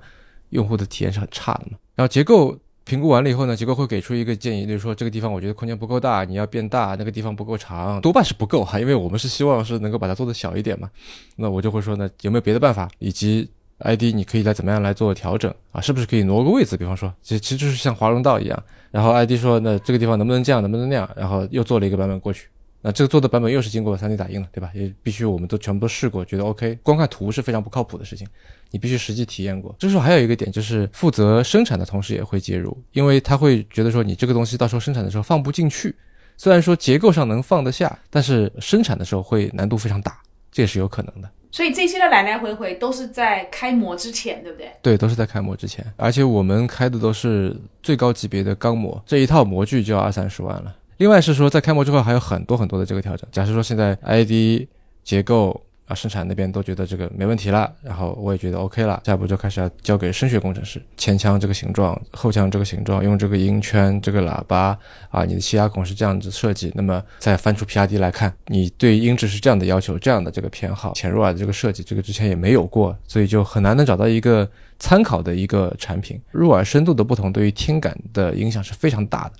用户的体验是很差的嘛。然后结构评估完了以后呢，结构会给出一个建议，就是说这个地方我觉得空间不够大，你要变大；那个地方不够长，多半是不够哈，因为我们是希望是能够把它做的小一点嘛。那我就会说呢，有没有别的办法？以及 ID 你可以来怎么样来做调整啊？是不是可以挪个位置？比方说，其其实就是像华容道一样。然后 ID 说，那这个地方能不能这样，能不能那样？然后又做了一个版本过去。那这个做的版本又是经过 3D 打印了，对吧？也必须我们都全部都试过，觉得 OK。光看图是非常不靠谱的事情，你必须实际体验过。这时候还有一个点，就是负责生产的同事也会介入，因为他会觉得说，你这个东西到时候生产的时候放不进去。虽然说结构上能放得下，但是生产的时候会难度非常大，这也是有可能的。所以这些的来来回回都是在开模之前，对不对？对，都是在开模之前，而且我们开的都是最高级别的钢模，这一套模具就要二三十万了。另外是说，在开模之后还有很多很多的这个调整。假设说现在 ID 结构。啊，生产那边都觉得这个没问题了，然后我也觉得 OK 了，下一步就开始要交给声学工程师，前腔这个形状，后腔这个形状，用这个音圈，这个喇叭啊，你的气压孔是这样子设计，那么再翻出 PRD 来看，你对音质是这样的要求，这样的这个偏好，潜入耳的这个设计，这个之前也没有过，所以就很难能找到一个参考的一个产品。入耳深度的不同，对于听感的影响是非常大的。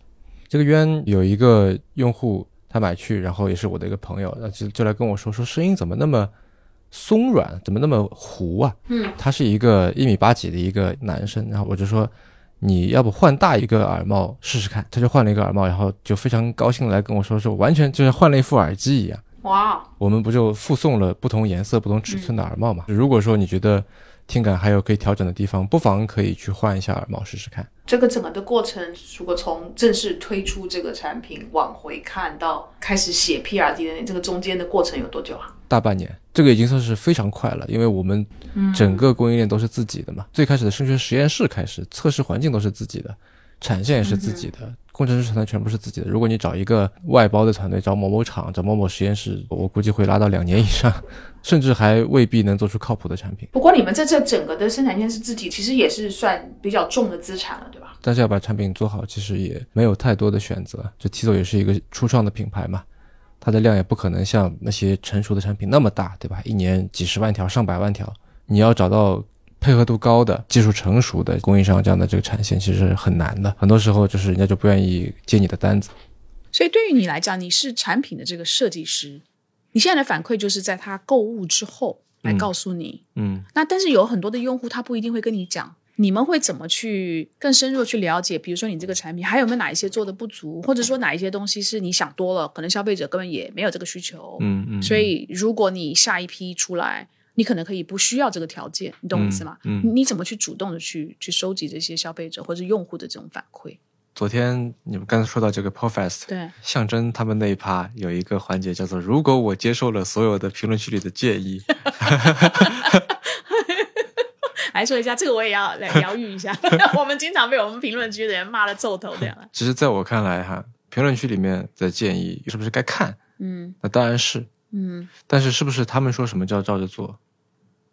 这个渊有一个用户。他买去，然后也是我的一个朋友，那就就来跟我说说声音怎么那么松软，怎么那么糊啊？嗯，他是一个一米八几的一个男生，然后我就说你要不换大一个耳帽试试看？他就换了一个耳帽，然后就非常高兴的来跟我说说，完全就像换了一副耳机一样。哇！我们不就附送了不同颜色、不同尺寸的耳帽嘛？如果说你觉得。听感还有可以调整的地方，不妨可以去换一下耳帽试试看。这个整个的过程，如果从正式推出这个产品往回看到开始写 PRD 的这个中间的过程有多久啊？大半年，这个已经算是非常快了，因为我们整个供应链都是自己的嘛。最开始的升学实验室开始，测试环境都是自己的，产线也是自己的。工程师团队全部是自己的。如果你找一个外包的团队，找某某厂、找某某实验室，我估计会拉到两年以上，甚至还未必能做出靠谱的产品。不过你们在这整个的生产线是自己，其实也是算比较重的资产了，对吧？但是要把产品做好，其实也没有太多的选择。就 T 走也是一个初创的品牌嘛，它的量也不可能像那些成熟的产品那么大，对吧？一年几十万条、上百万条，你要找到。配合度高的、技术成熟的供应商，这样的这个产线其实很难的。很多时候就是人家就不愿意接你的单子。所以对于你来讲，你是产品的这个设计师，你现在的反馈就是在他购物之后来告诉你。嗯。那但是有很多的用户他不一定会跟你讲，你们会怎么去更深入去了解？比如说你这个产品还有没有哪一些做的不足，或者说哪一些东西是你想多了，可能消费者根本也没有这个需求。嗯嗯。所以如果你下一批出来。你可能可以不需要这个条件，你懂我意思吗？嗯，你怎么去主动的去去收集这些消费者或者用户的这种反馈？昨天你们刚才说到这个 Profest，对，象征他们那一趴有一个环节叫做“如果我接受了所有的评论区里的建议”，来说一下这个我也要来疗愈一下。我们经常被我们评论区的人骂的皱头这样。其实，在我看来哈，评论区里面的建议是不是该看？嗯，那当然是。嗯，但是是不是他们说什么叫照着做？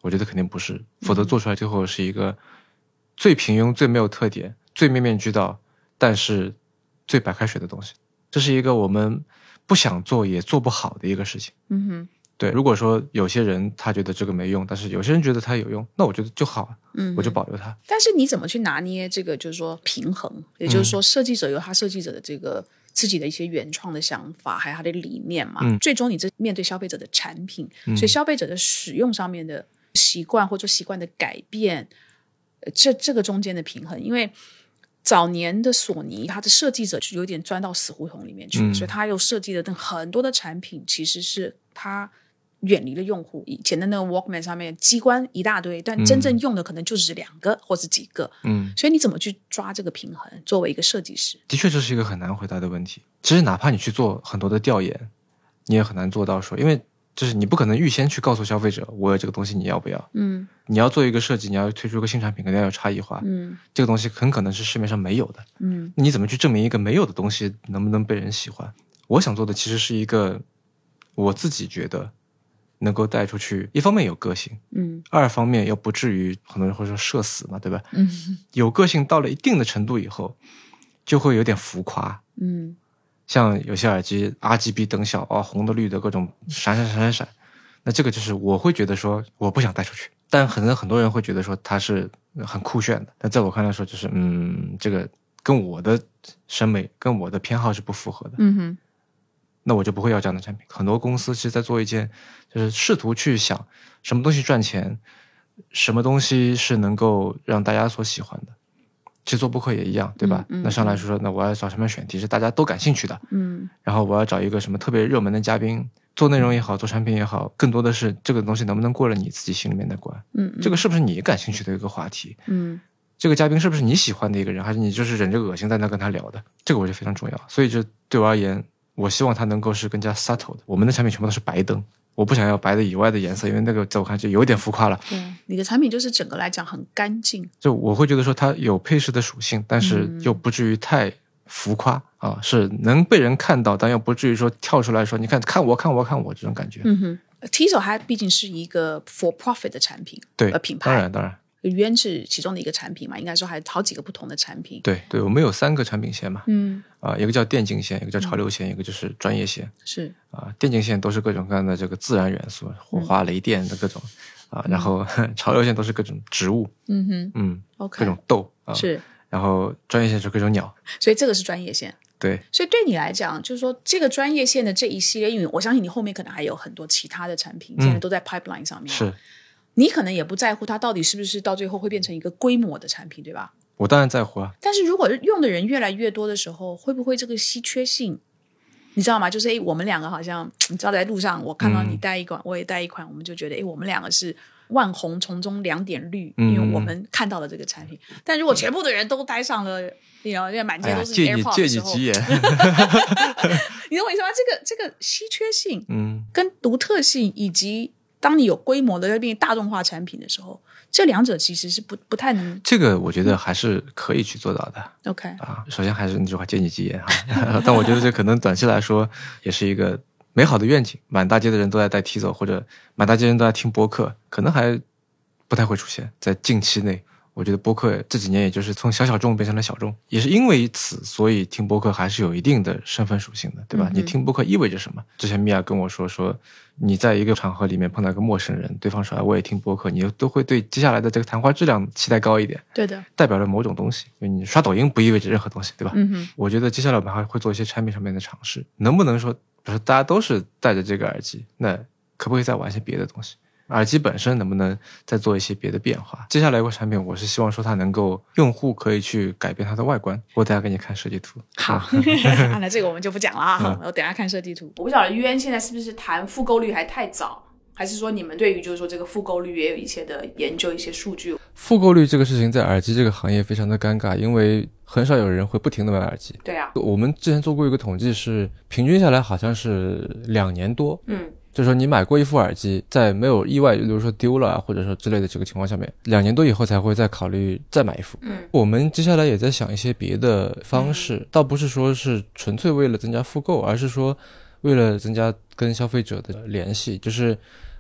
我觉得肯定不是，否则做出来最后是一个最平庸、最没有特点、最面面俱到，但是最白开水的东西。这是一个我们不想做也做不好的一个事情。嗯哼，对。如果说有些人他觉得这个没用，但是有些人觉得它有用，那我觉得就好，嗯，我就保留它。但是你怎么去拿捏这个，就是说平衡？也就是说，设计者有他设计者的这个自己的一些原创的想法，还有他的理念嘛。嗯。最终你这面对消费者的产品，所以消费者的使用上面的习惯或者习惯的改变，这这个中间的平衡，因为。早年的索尼，它的设计者就有点钻到死胡同里面去，所以他又设计的很多的产品，其实是他远离了用户。以前的那个 Walkman 上面机关一大堆，但真正用的可能就是两个或者几个。嗯，所以你怎么去抓这个平衡？作为一个设计师，的确这是一个很难回答的问题。其实哪怕你去做很多的调研，你也很难做到说，因为。就是你不可能预先去告诉消费者我有这个东西你要不要？嗯，你要做一个设计，你要推出一个新产品，肯定要有差异化。嗯，这个东西很可能是市面上没有的。嗯，你怎么去证明一个没有的东西能不能被人喜欢？我想做的其实是一个我自己觉得能够带出去，一方面有个性，嗯，二方面又不至于很多人会说社死嘛，对吧？嗯，有个性到了一定的程度以后，就会有点浮夸。嗯。像有些耳机 RGB 灯效啊，红的绿的各种闪闪闪闪闪，那这个就是我会觉得说我不想带出去，但可能很多人会觉得说它是很酷炫的，但在我看来说就是嗯，这个跟我的审美跟我的偏好是不符合的，嗯哼，那我就不会要这样的产品。很多公司其实在做一件，就是试图去想什么东西赚钱，什么东西是能够让大家所喜欢的。其实做播客也一样，对吧？那上来说说，那我要找什么选题是大家都感兴趣的，嗯，然后我要找一个什么特别热门的嘉宾，做内容也好，做产品也好，更多的是这个东西能不能过了你自己心里面的关，嗯，这个是不是你感兴趣的一个话题，嗯，这个嘉宾是不是你喜欢的一个人，还是你就是忍着恶心在那跟他聊的，这个我觉得非常重要。所以就对我而言，我希望它能够是更加 subtle 的。我们的产品全部都是白灯。我不想要白的以外的颜色，因为那个在我看就有点浮夸了。对，你的产品就是整个来讲很干净。就我会觉得说它有配饰的属性，但是又不至于太浮夸啊，是能被人看到，但又不至于说跳出来说你看看我看我看我这种感觉。嗯哼，Tizo 它毕竟是一个 for profit 的产品，对，呃，品牌，当然当然。渊是其中的一个产品嘛，应该说还有好几个不同的产品。对对，我们有三个产品线嘛。嗯。啊，一个叫电竞线，一个叫潮流线，一个就是专业线。是。啊，电竞线都是各种各样的这个自然元素，火花、雷电的各种啊，然后 潮流线都是各种植物。嗯哼。嗯。OK。各种豆啊。是。然后专业线是各种鸟。所以这个是专业线。对。所以对你来讲，就是说这个专业线的这一系列，因为我相信你后面可能还有很多其他的产品，现在都在 pipeline 上面。是。你可能也不在乎它到底是不是到最后会变成一个规模的产品，对吧？我当然在乎啊。但是如果用的人越来越多的时候，会不会这个稀缺性，你知道吗？就是诶，我们两个好像，你知道，在路上我看到你带一款，我也带一款，我们就觉得诶，我们两个是万红丛中两点绿，因为我们看到了这个产品。但如果全部的人都戴上了，你知道，满街都是 AirPods 的时候，你懂我意思吗？这个这个稀缺性，嗯，跟独特性以及。当你有规模的要变大众化产品的时候，这两者其实是不不太能。这个我觉得还是可以去做到的。OK 啊，首先还是那句话，借你吉言哈。但我觉得这可能短期来说也是一个美好的愿景。满大街的人都在带 T 走，或者满大街人都在听播客，可能还不太会出现在近期内。我觉得播客这几年也就是从小小众变成了小众，也是因为此，所以听播客还是有一定的身份属性的，对吧？你听播客意味着什么？之前米娅跟我说说，你在一个场合里面碰到一个陌生人，对方说哎我也听播客，你都会对接下来的这个谈话质量期待高一点。对的，代表了某种东西。因为你刷抖音不意味着任何东西，对吧？嗯哼。我觉得接下来我们还会做一些产品上面的尝试，能不能说，比如说大家都是戴着这个耳机，那可不可以再玩一些别的东西？耳机本身能不能再做一些别的变化？接下来一个产品，我是希望说它能够用户可以去改变它的外观。我等下给你看设计图。好，那这个我们就不讲了啊。我等下看设计图。我不晓得 UN 现在是不是谈复购率还太早，还是说你们对于就是说这个复购率也有一些的研究一些数据？复购率这个事情在耳机这个行业非常的尴尬，因为很少有人会不停的买耳机。对啊，我们之前做过一个统计，是平均下来好像是两年多。嗯。就是说，你买过一副耳机，在没有意外，比如说丢了啊，或者说之类的这个情况下面，两年多以后才会再考虑再买一副。嗯，我们接下来也在想一些别的方式，倒不是说是纯粹为了增加复购，而是说为了增加跟消费者的联系。就是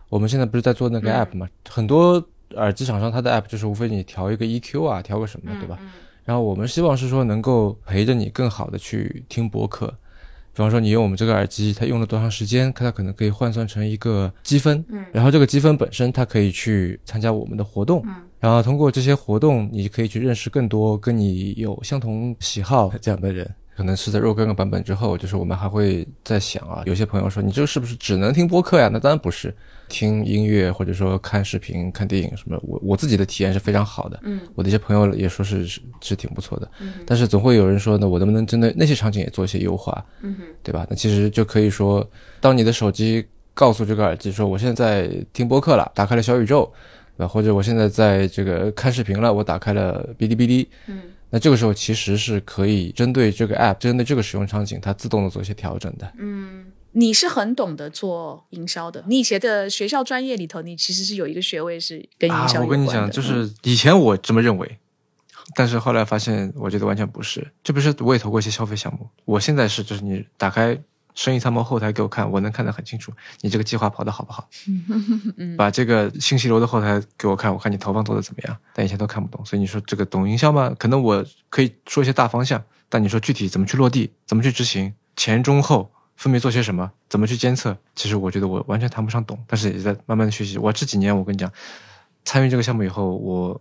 我们现在不是在做那个 app 嘛，很多耳机厂商它的 app 就是无非你调一个 EQ 啊，调个什么，对吧？然后我们希望是说能够陪着你更好的去听博客。比方说你用我们这个耳机，它用了多长时间，它可能可以换算成一个积分，嗯，然后这个积分本身它可以去参加我们的活动，嗯，然后通过这些活动，你可以去认识更多跟你有相同喜好这样的人。可能是在若干个版本之后，就是我们还会在想啊，有些朋友说你这个是不是只能听播客呀？那当然不是，听音乐或者说看视频、看电影什么，我我自己的体验是非常好的。嗯，我的一些朋友也说是是是挺不错的。嗯，但是总会有人说，呢我能不能针对那些场景也做一些优化？嗯哼，对吧？那其实就可以说，当你的手机告诉这个耳机说我现在在听播客了，打开了小宇宙，对吧？或者我现在在这个看视频了，我打开了哔哩哔哩。嗯。那这个时候其实是可以针对这个 app，针对这个使用场景，它自动的做一些调整的。嗯，你是很懂得做营销的。你以前的学校专业里头，你其实是有一个学位是跟营销有关的。我跟你讲，就是以前我这么认为，但是后来发现，我觉得完全不是。这不是我也投过一些消费项目，我现在是就是你打开。生意参谋后台给我看，我能看得很清楚，你这个计划跑得好不好？把这个信息流的后台给我看，我看你投放做的怎么样。但以前都看不懂，所以你说这个懂营销吗？可能我可以说一些大方向，但你说具体怎么去落地，怎么去执行，前中后分别做些什么，怎么去监测，其实我觉得我完全谈不上懂，但是也在慢慢的学习。我这几年我跟你讲，参与这个项目以后，我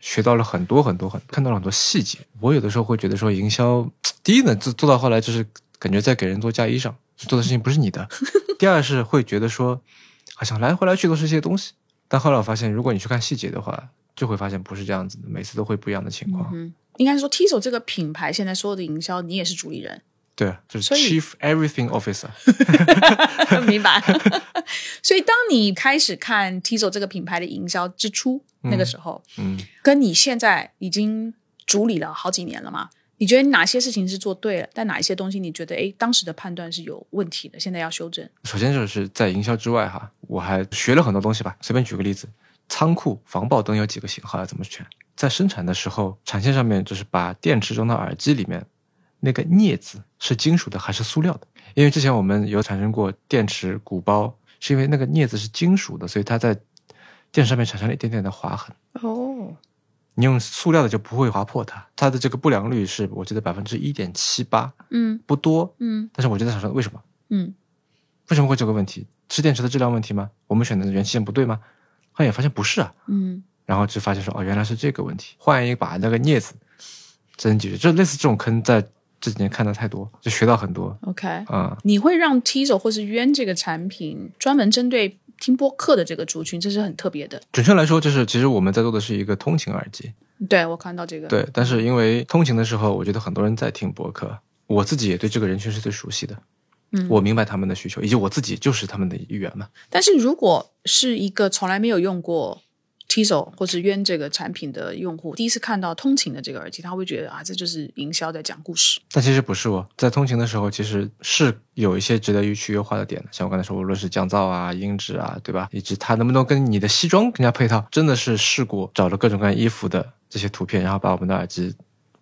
学到了很多很多很看到了很多细节。我有的时候会觉得说营销，第一呢做做到后来就是。感觉在给人做嫁衣裳，做的事情不是你的。第二是会觉得说，好像来回来去都是这些东西。但后来我发现，如果你去看细节的话，就会发现不是这样子的，每次都会不一样的情况。嗯，应该说 t i s o 这个品牌现在所有的营销，你也是主理人。对，就是 Chief Everything Officer。明白。所以当你开始看 Tizo 这个品牌的营销之初，那个时候，嗯，跟你现在已经主理了好几年了嘛？你觉得哪些事情是做对了？但哪一些东西你觉得，哎，当时的判断是有问题的，现在要修正？首先就是在营销之外，哈，我还学了很多东西吧。随便举个例子，仓库防爆灯有几个型号要怎么选？在生产的时候，产线上面就是把电池装到耳机里面，那个镊子是金属的还是塑料的？因为之前我们有产生过电池鼓包，是因为那个镊子是金属的，所以它在电池上面产生了一点点的划痕。哦。你用塑料的就不会划破它，它的这个不良率是我记得百分之一点七八，嗯，不多，嗯，但是我就在想说为什么，嗯，为什么会这个问题？是电池的质量问题吗？我们选的元器件不对吗？后来也发现不是啊，嗯，然后就发现说哦原来是这个问题，换一把那个镊子，真解决。就类似这种坑在这几年看的太多，就学到很多。OK，啊，你会让 Tizo 或是 Uan 这个产品专门针对？听播客的这个族群，这是很特别的。准确来说，就是其实我们在做的是一个通勤耳机。对，我看到这个。对，但是因为通勤的时候，我觉得很多人在听播客，我自己也对这个人群是最熟悉的。嗯，我明白他们的需求，以及我自己就是他们的一员嘛。但是如果是一个从来没有用过。Tizo 或是渊这个产品的用户，第一次看到通勤的这个耳机，他会觉得啊，这就是营销在讲故事。但其实不是哦，在通勤的时候，其实是有一些值得去优化的点的。像我刚才说，无论是降噪啊、音质啊，对吧？以及它能不能跟你的西装更加配套，真的是试过找了各种各样衣服的这些图片，然后把我们的耳机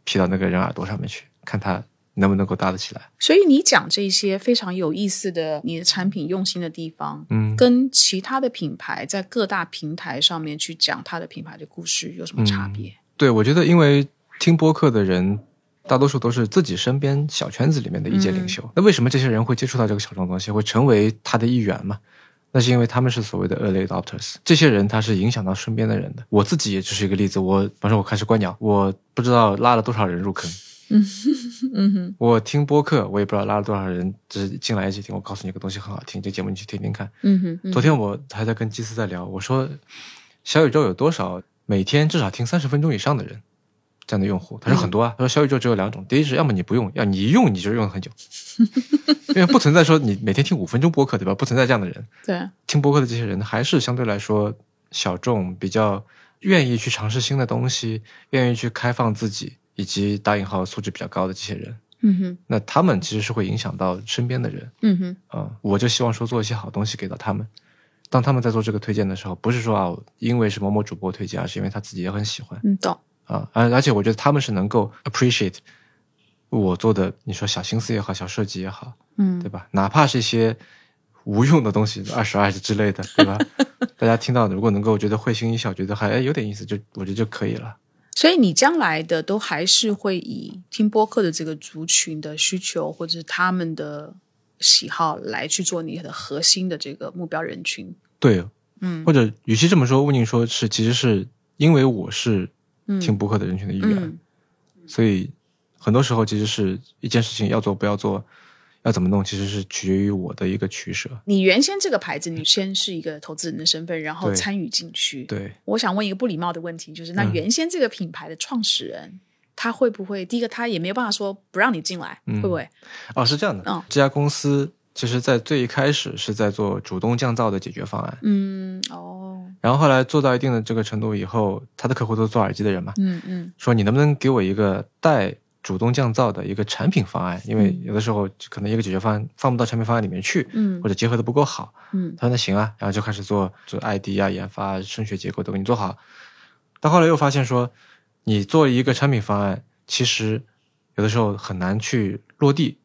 P 到那个人耳朵上面去，看它。能不能够搭得起来？所以你讲这些非常有意思的你的产品用心的地方，嗯，跟其他的品牌在各大平台上面去讲它的品牌的故事有什么差别？对，我觉得因为听播客的人大多数都是自己身边小圈子里面的意见领袖，那为什么这些人会接触到这个小众东西，会成为他的一员嘛？那是因为他们是所谓的 early adopters，这些人他是影响到身边的人的。我自己也就是一个例子，我反正我开始观鸟，我不知道拉了多少人入坑。嗯嗯哼，我听播客，我也不知道拉了多少人，只是进来一起听。我告诉你个东西很好听，这节目你去听听看。嗯哼，昨天我还在跟基斯在聊，我说小宇宙有多少每天至少听三十分钟以上的人，这样的用户？他说很多啊。他说小宇宙只有两种，第一是要么你不用，要你一用你就用很久，因为不存在说你每天听五分钟播客，对吧？不存在这样的人。对，听播客的这些人还是相对来说小众，比较愿意去尝试新的东西，愿意去开放自己。以及打引号素质比较高的这些人，嗯哼，那他们其实是会影响到身边的人，嗯哼，啊，我就希望说做一些好东西给到他们。当他们在做这个推荐的时候，不是说啊，因为是某某主播推荐，而是因为他自己也很喜欢，嗯，懂啊，而而且我觉得他们是能够 appreciate 我做的，你说小心思也好，小设计也好，嗯，对吧？哪怕是一些无用的东西，二十二之类的，对吧？大家听到的，如果能够觉得会心一笑，觉得还哎有点意思，就我觉得就可以了。所以你将来的都还是会以听播客的这个族群的需求，或者是他们的喜好来去做你的核心的这个目标人群。对，嗯，或者与其这么说，问宁说是其实是因为我是听播客的人群的一员，所以很多时候其实是一件事情要做不要做。要怎么弄，其实是取决于我的一个取舍。你原先这个牌子，你先是一个投资人的身份，然后参与进去。对，我想问一个不礼貌的问题，就是那原先这个品牌的创始人，他会不会第一个他也没有办法说不让你进来，会不会？哦，是这样的。嗯，这家公司其实，在最一开始是在做主动降噪的解决方案。嗯，哦。然后后来做到一定的这个程度以后，他的客户都是做耳机的人嘛。嗯嗯。说你能不能给我一个带。主动降噪的一个产品方案，因为有的时候可能一个解决方案放不到产品方案里面去，嗯，或者结合的不够好，嗯，他说那行啊，然后就开始做做 ID 啊、研发、声学结构都给你做好。到后来又发现说，你做一个产品方案，其实有的时候很难去落地，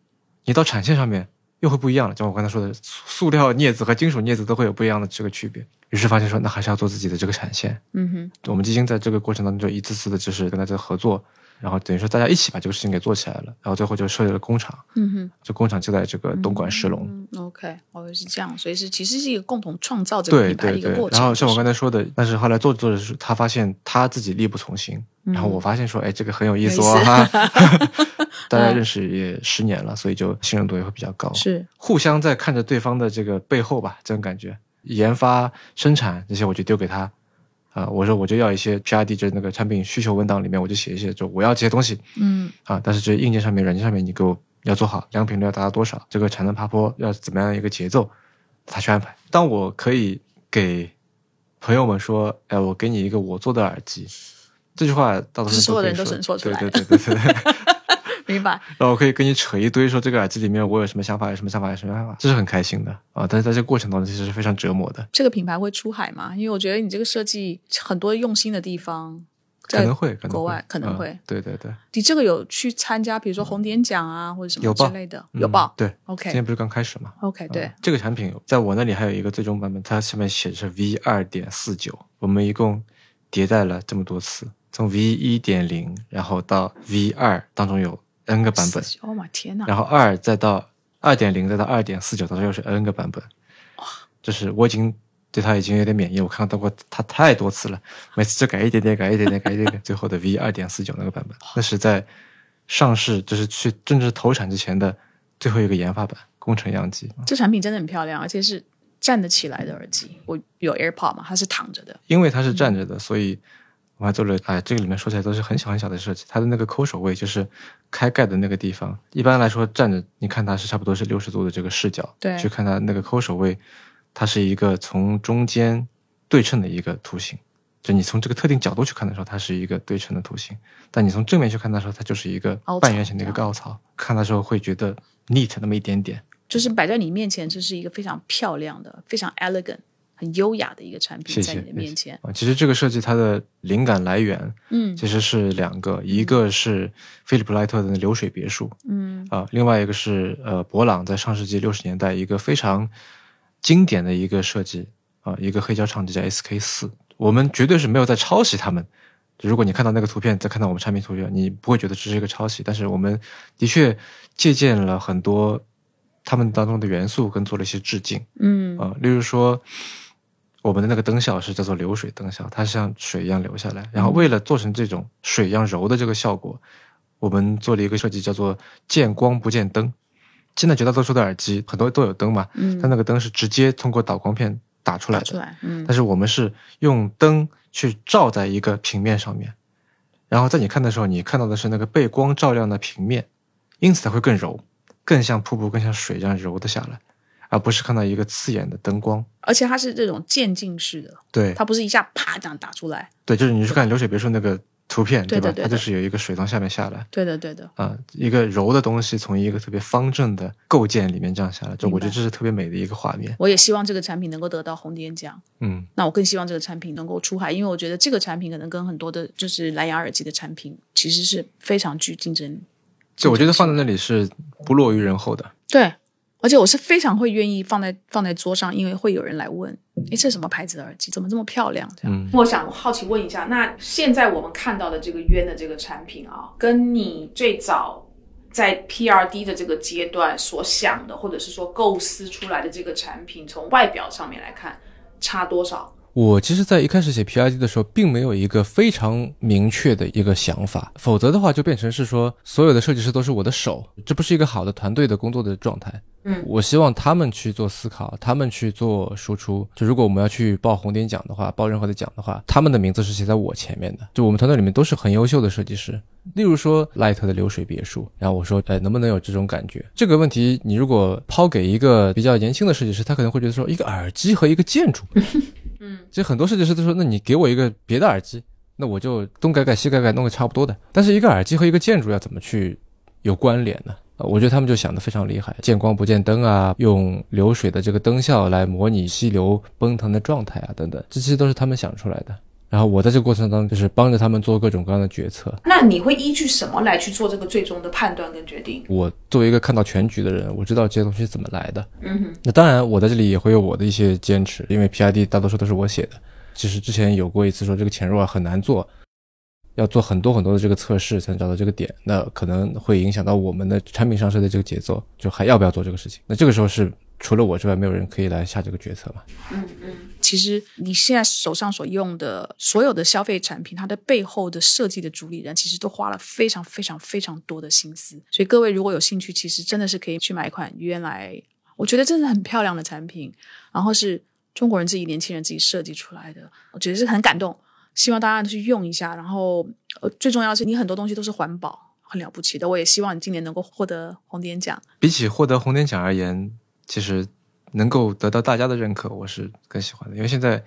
你到产线上面又会不一样了。像我刚才说的，塑料镊子和金属镊子都会有不一样的这个区别。于是发现说，那还是要做自己的这个产线。嗯哼，我们基金在这个过程当中就一次次的就是跟大家合作。然后等于说大家一起把这个事情给做起来了，然后最后就设立了工厂。嗯哼，这工厂就在这个东莞石龙。OK，哦是这样，所以是其实是一个共同创造这个品牌一个过程。然后像我刚才说的，但是后来做着做着是，他发现他自己力不从心，然后我发现说，哎，这个很有意思哦哈。大家认识也十年了，所以就信任度也会比较高。是互相在看着对方的这个背后吧，这种感觉，研发、生产这些我就丢给他。啊，我说我就要一些 P R D，就是那个产品需求文档里面，我就写一些，就我要这些东西。嗯。啊，但是这硬件上面、软件上面，你给我要做好，良品率要达到多少，这个产能爬坡要怎么样一个节奏，他去安排。当我可以给朋友们说，哎，我给你一个我做的耳机，这句话到时候所有人都能说出来。对对对对对。明白，然后我可以跟你扯一堆，说这个耳机里面我有什么想法，有什么想法，有什么想法，这是很开心的啊！但是在这个过程当中，其实是非常折磨的。这个品牌会出海吗？因为我觉得你这个设计很多用心的地方，可能会，国外可能会。对对对，你这个有去参加，比如说红点奖啊，或者什么之类的，有报。对，OK。今天不是刚开始吗？OK，对。这个产品在我那里还有一个最终版本，它上面写的是 V 二点四九，我们一共迭代了这么多次，从 V 一点零，然后到 V 二当中有。N 个版本，哦妈天呐！然后二再到二点零，再到二点四九，到时候又是 N 个版本。哇！就是我已经对它已经有点免疫，我看到过它太多次了，每次就改一点点，改一点点，改一点点，最后的 V 二点四九那个版本，那是在上市就是去正式投产之前的最后一个研发版工程样机。这产品真的很漂亮，而且是站得起来的耳机。我有 AirPod 嘛，它是躺着的，因为它是站着的，所以。我还做了，哎，这个里面说起来都是很小很小的设计。它的那个抠手位就是开盖的那个地方，一般来说站着，你看它是差不多是六十度的这个视角，对，去看它那个抠手位，它是一个从中间对称的一个图形。就你从这个特定角度去看的时候，它是一个对称的图形；但你从正面去看的时候，它就是一个半圆形的一个凹槽。看的时候会觉得 neat 那么一点点，就是摆在你面前，这是一个非常漂亮的、非常 elegant。很优雅的一个产品在你的面前啊！其实这个设计它的灵感来源，嗯，其实是两个，一个是菲利普莱特的流水别墅，嗯啊，另外一个是呃博朗在上世纪六十年代一个非常经典的一个设计啊，一个黑胶唱机叫 SK 四。我们绝对是没有在抄袭他们。如果你看到那个图片，再看到我们产品图片，你不会觉得这是一个抄袭，但是我们的确借鉴了很多他们当中的元素，跟做了一些致敬，嗯啊，例如说。我们的那个灯效是叫做流水灯效，它像水一样流下来。然后为了做成这种水一样柔的这个效果，我们做了一个设计，叫做见光不见灯。现在绝大多数的耳机很多都有灯嘛，嗯，它那个灯是直接通过导光片打出来的，出来，嗯。但是我们是用灯去照在一个平面上面，然后在你看的时候，你看到的是那个被光照亮的平面，因此它会更柔，更像瀑布，更像水这样柔的下来。而不是看到一个刺眼的灯光，而且它是这种渐进式的，对，它不是一下啪这样打出来，对，就是你去看流水别墅那个图片，对吧？它就是有一个水从下面下来，对的，对的，啊，一个柔的东西从一个特别方正的构件里面这样下来，就我觉得这是特别美的一个画面。我也希望这个产品能够得到红点奖，嗯，那我更希望这个产品能够出海，因为我觉得这个产品可能跟很多的就是蓝牙耳机的产品其实是非常具竞争，就我觉得放在那里是不落于人后的，对。而且我是非常会愿意放在放在桌上，因为会有人来问，哎，这什么牌子的耳机？怎么这么漂亮？这样，我想好奇问一下，那现在我们看到的这个渊的这个产品啊，跟你最早在 P R D 的这个阶段所想的，或者是说构思出来的这个产品，从外表上面来看，差多少？我其实，在一开始写 P I D 的时候，并没有一个非常明确的一个想法，否则的话，就变成是说，所有的设计师都是我的手，这不是一个好的团队的工作的状态。嗯，我希望他们去做思考，他们去做输出。就如果我们要去报红点奖的话，报任何的奖的话，他们的名字是写在我前面的。就我们团队里面都是很优秀的设计师，例如说 Light 的流水别墅，然后我说，哎，能不能有这种感觉？这个问题，你如果抛给一个比较年轻的设计师，他可能会觉得说，一个耳机和一个建筑。嗯，其实很多设计师都说，那你给我一个别的耳机，那我就东改改西改改弄个差不多的。但是一个耳机和一个建筑要怎么去有关联呢？我觉得他们就想的非常厉害，见光不见灯啊，用流水的这个灯效来模拟溪流奔腾的状态啊，等等，这些都是他们想出来的。然后我在这个过程当中，就是帮着他们做各种各样的决策。那你会依据什么来去做这个最终的判断跟决定？我作为一个看到全局的人，我知道这些东西怎么来的。嗯哼。那当然，我在这里也会有我的一些坚持，因为 PID 大多数都是我写的。其实之前有过一次说这个潜入啊很难做，要做很多很多的这个测试才能找到这个点，那可能会影响到我们的产品上市的这个节奏，就还要不要做这个事情？那这个时候是。除了我之外，没有人可以来下这个决策嘛？嗯嗯，其实你现在手上所用的所有的消费产品，它的背后的设计的主理人，其实都花了非常非常非常多的心思。所以各位如果有兴趣，其实真的是可以去买一款原来我觉得真的很漂亮的产品，然后是中国人自己年轻人自己设计出来的，我觉得是很感动。希望大家去用一下。然后呃，最重要是你很多东西都是环保，很了不起的。我也希望你今年能够获得红点奖。比起获得红点奖而言。其实能够得到大家的认可，我是更喜欢的。因为现在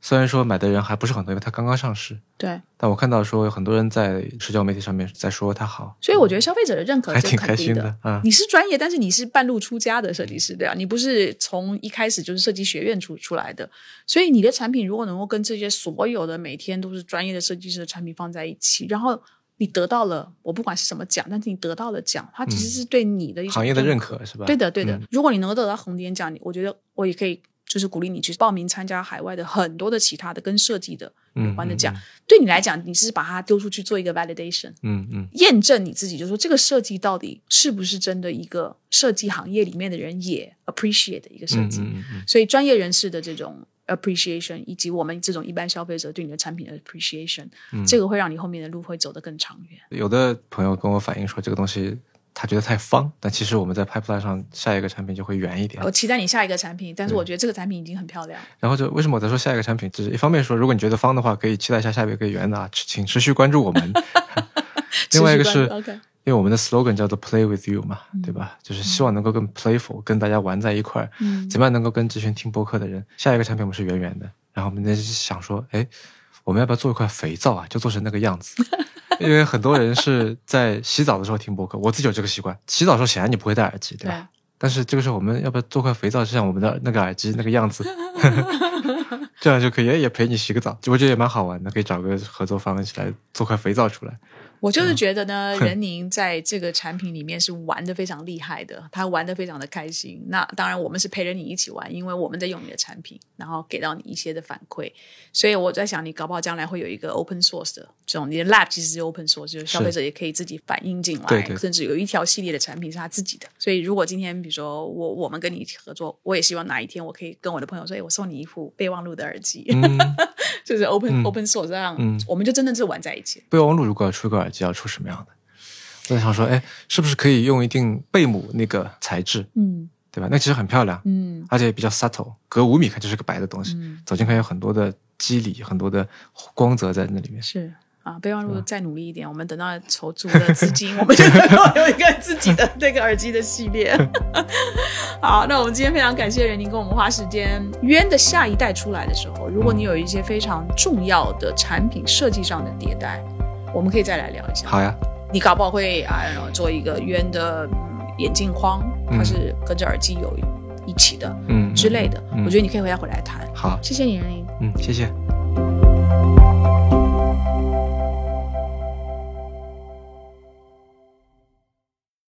虽然说买的人还不是很多，因为它刚刚上市。对。但我看到说有很多人在社交媒体上面在说它好，所以我觉得消费者的认可还挺开心的啊。你是专业，但是你是半路出家的设计师，对啊，你不是从一开始就是设计学院出出来的，所以你的产品如果能够跟这些所有的每天都是专业的设计师的产品放在一起，然后。你得到了，我不管是什么奖，但是你得到了奖，它其实是对你的一行业的认可，是吧？对的，对的。如果你能够得到红点奖，我觉得我也可以，就是鼓励你去报名参加海外的很多的其他的跟设计的有关的奖。对你来讲，你是把它丢出去做一个 validation，嗯嗯，验证你自己，就说这个设计到底是不是真的一个设计行业里面的人也 appreciate 的一个设计。所以专业人士的这种。Appreciation 以及我们这种一般消费者对你的产品的 appreciation，嗯这个会让你后面的路会走得更长远。有的朋友跟我反映说，这个东西他觉得太方，但其实我们在 pipeline 上下一个产品就会圆一点。我期待你下一个产品，但是我觉得这个产品已经很漂亮。然后就为什么我在说下一个产品？就是一方面说，如果你觉得方的话，可以期待一下下一个圆的啊，请持续关注我们。另外一个是。因为我们的 slogan 叫做 Play with you 嘛，对吧？就是希望能够更 playful，跟大家玩在一块儿。嗯，怎么样能够跟这群听播客的人？下一个产品我们是圆圆的，然后我们在想说，哎，我们要不要做一块肥皂啊？就做成那个样子。因为很多人是在洗澡的时候听播客，我自己有这个习惯。洗澡的时候显然你不会戴耳机，对吧？但是这个时候我们要不要做块肥皂，就像我们的那个耳机那个样子？这样就可以也陪你洗个澡，我觉得也蛮好玩的，可以找个合作方一起来做块肥皂出来。我就是觉得呢，任宁在这个产品里面是玩的非常厉害的，他玩的非常的开心。那当然，我们是陪着你一起玩，因为我们在用你的产品，然后给到你一些的反馈。所以我在想，你搞不好将来会有一个 open source 的这种，你的 lab 其实是 open source，就是消费者也可以自己反映进来，甚至有一条系列的产品是他自己的。所以如果今天比如说我我们跟你一起合作，我也希望哪一天我可以跟我的朋友说，哎，我送你一副备忘录的耳机，就是 open open source 这样，我们就真的是玩在一起。备忘录如果要出个耳机要出什么样的？我在想说，哎，是不是可以用一定贝母那个材质？嗯，对吧？那其实很漂亮，嗯，而且比较 subtle，隔五米看就是个白的东西，走近看有很多的肌理，很多的光泽在那里面。是啊，备忘录再努力一点，我们等到筹足了资金，我们就 能够有一个自己的那个耳机的系列。好，那我们今天非常感谢任宁跟我们花时间。渊的下一代出来的时候，如果你有一些非常重要的产品设计上的迭代。我们可以再来聊一下。好呀，你搞不好会啊做一个圆的眼镜框，它是跟着耳机有一起的，嗯之类的。我觉得你可以回来回来谈。好，谢谢你。嗯，谢谢。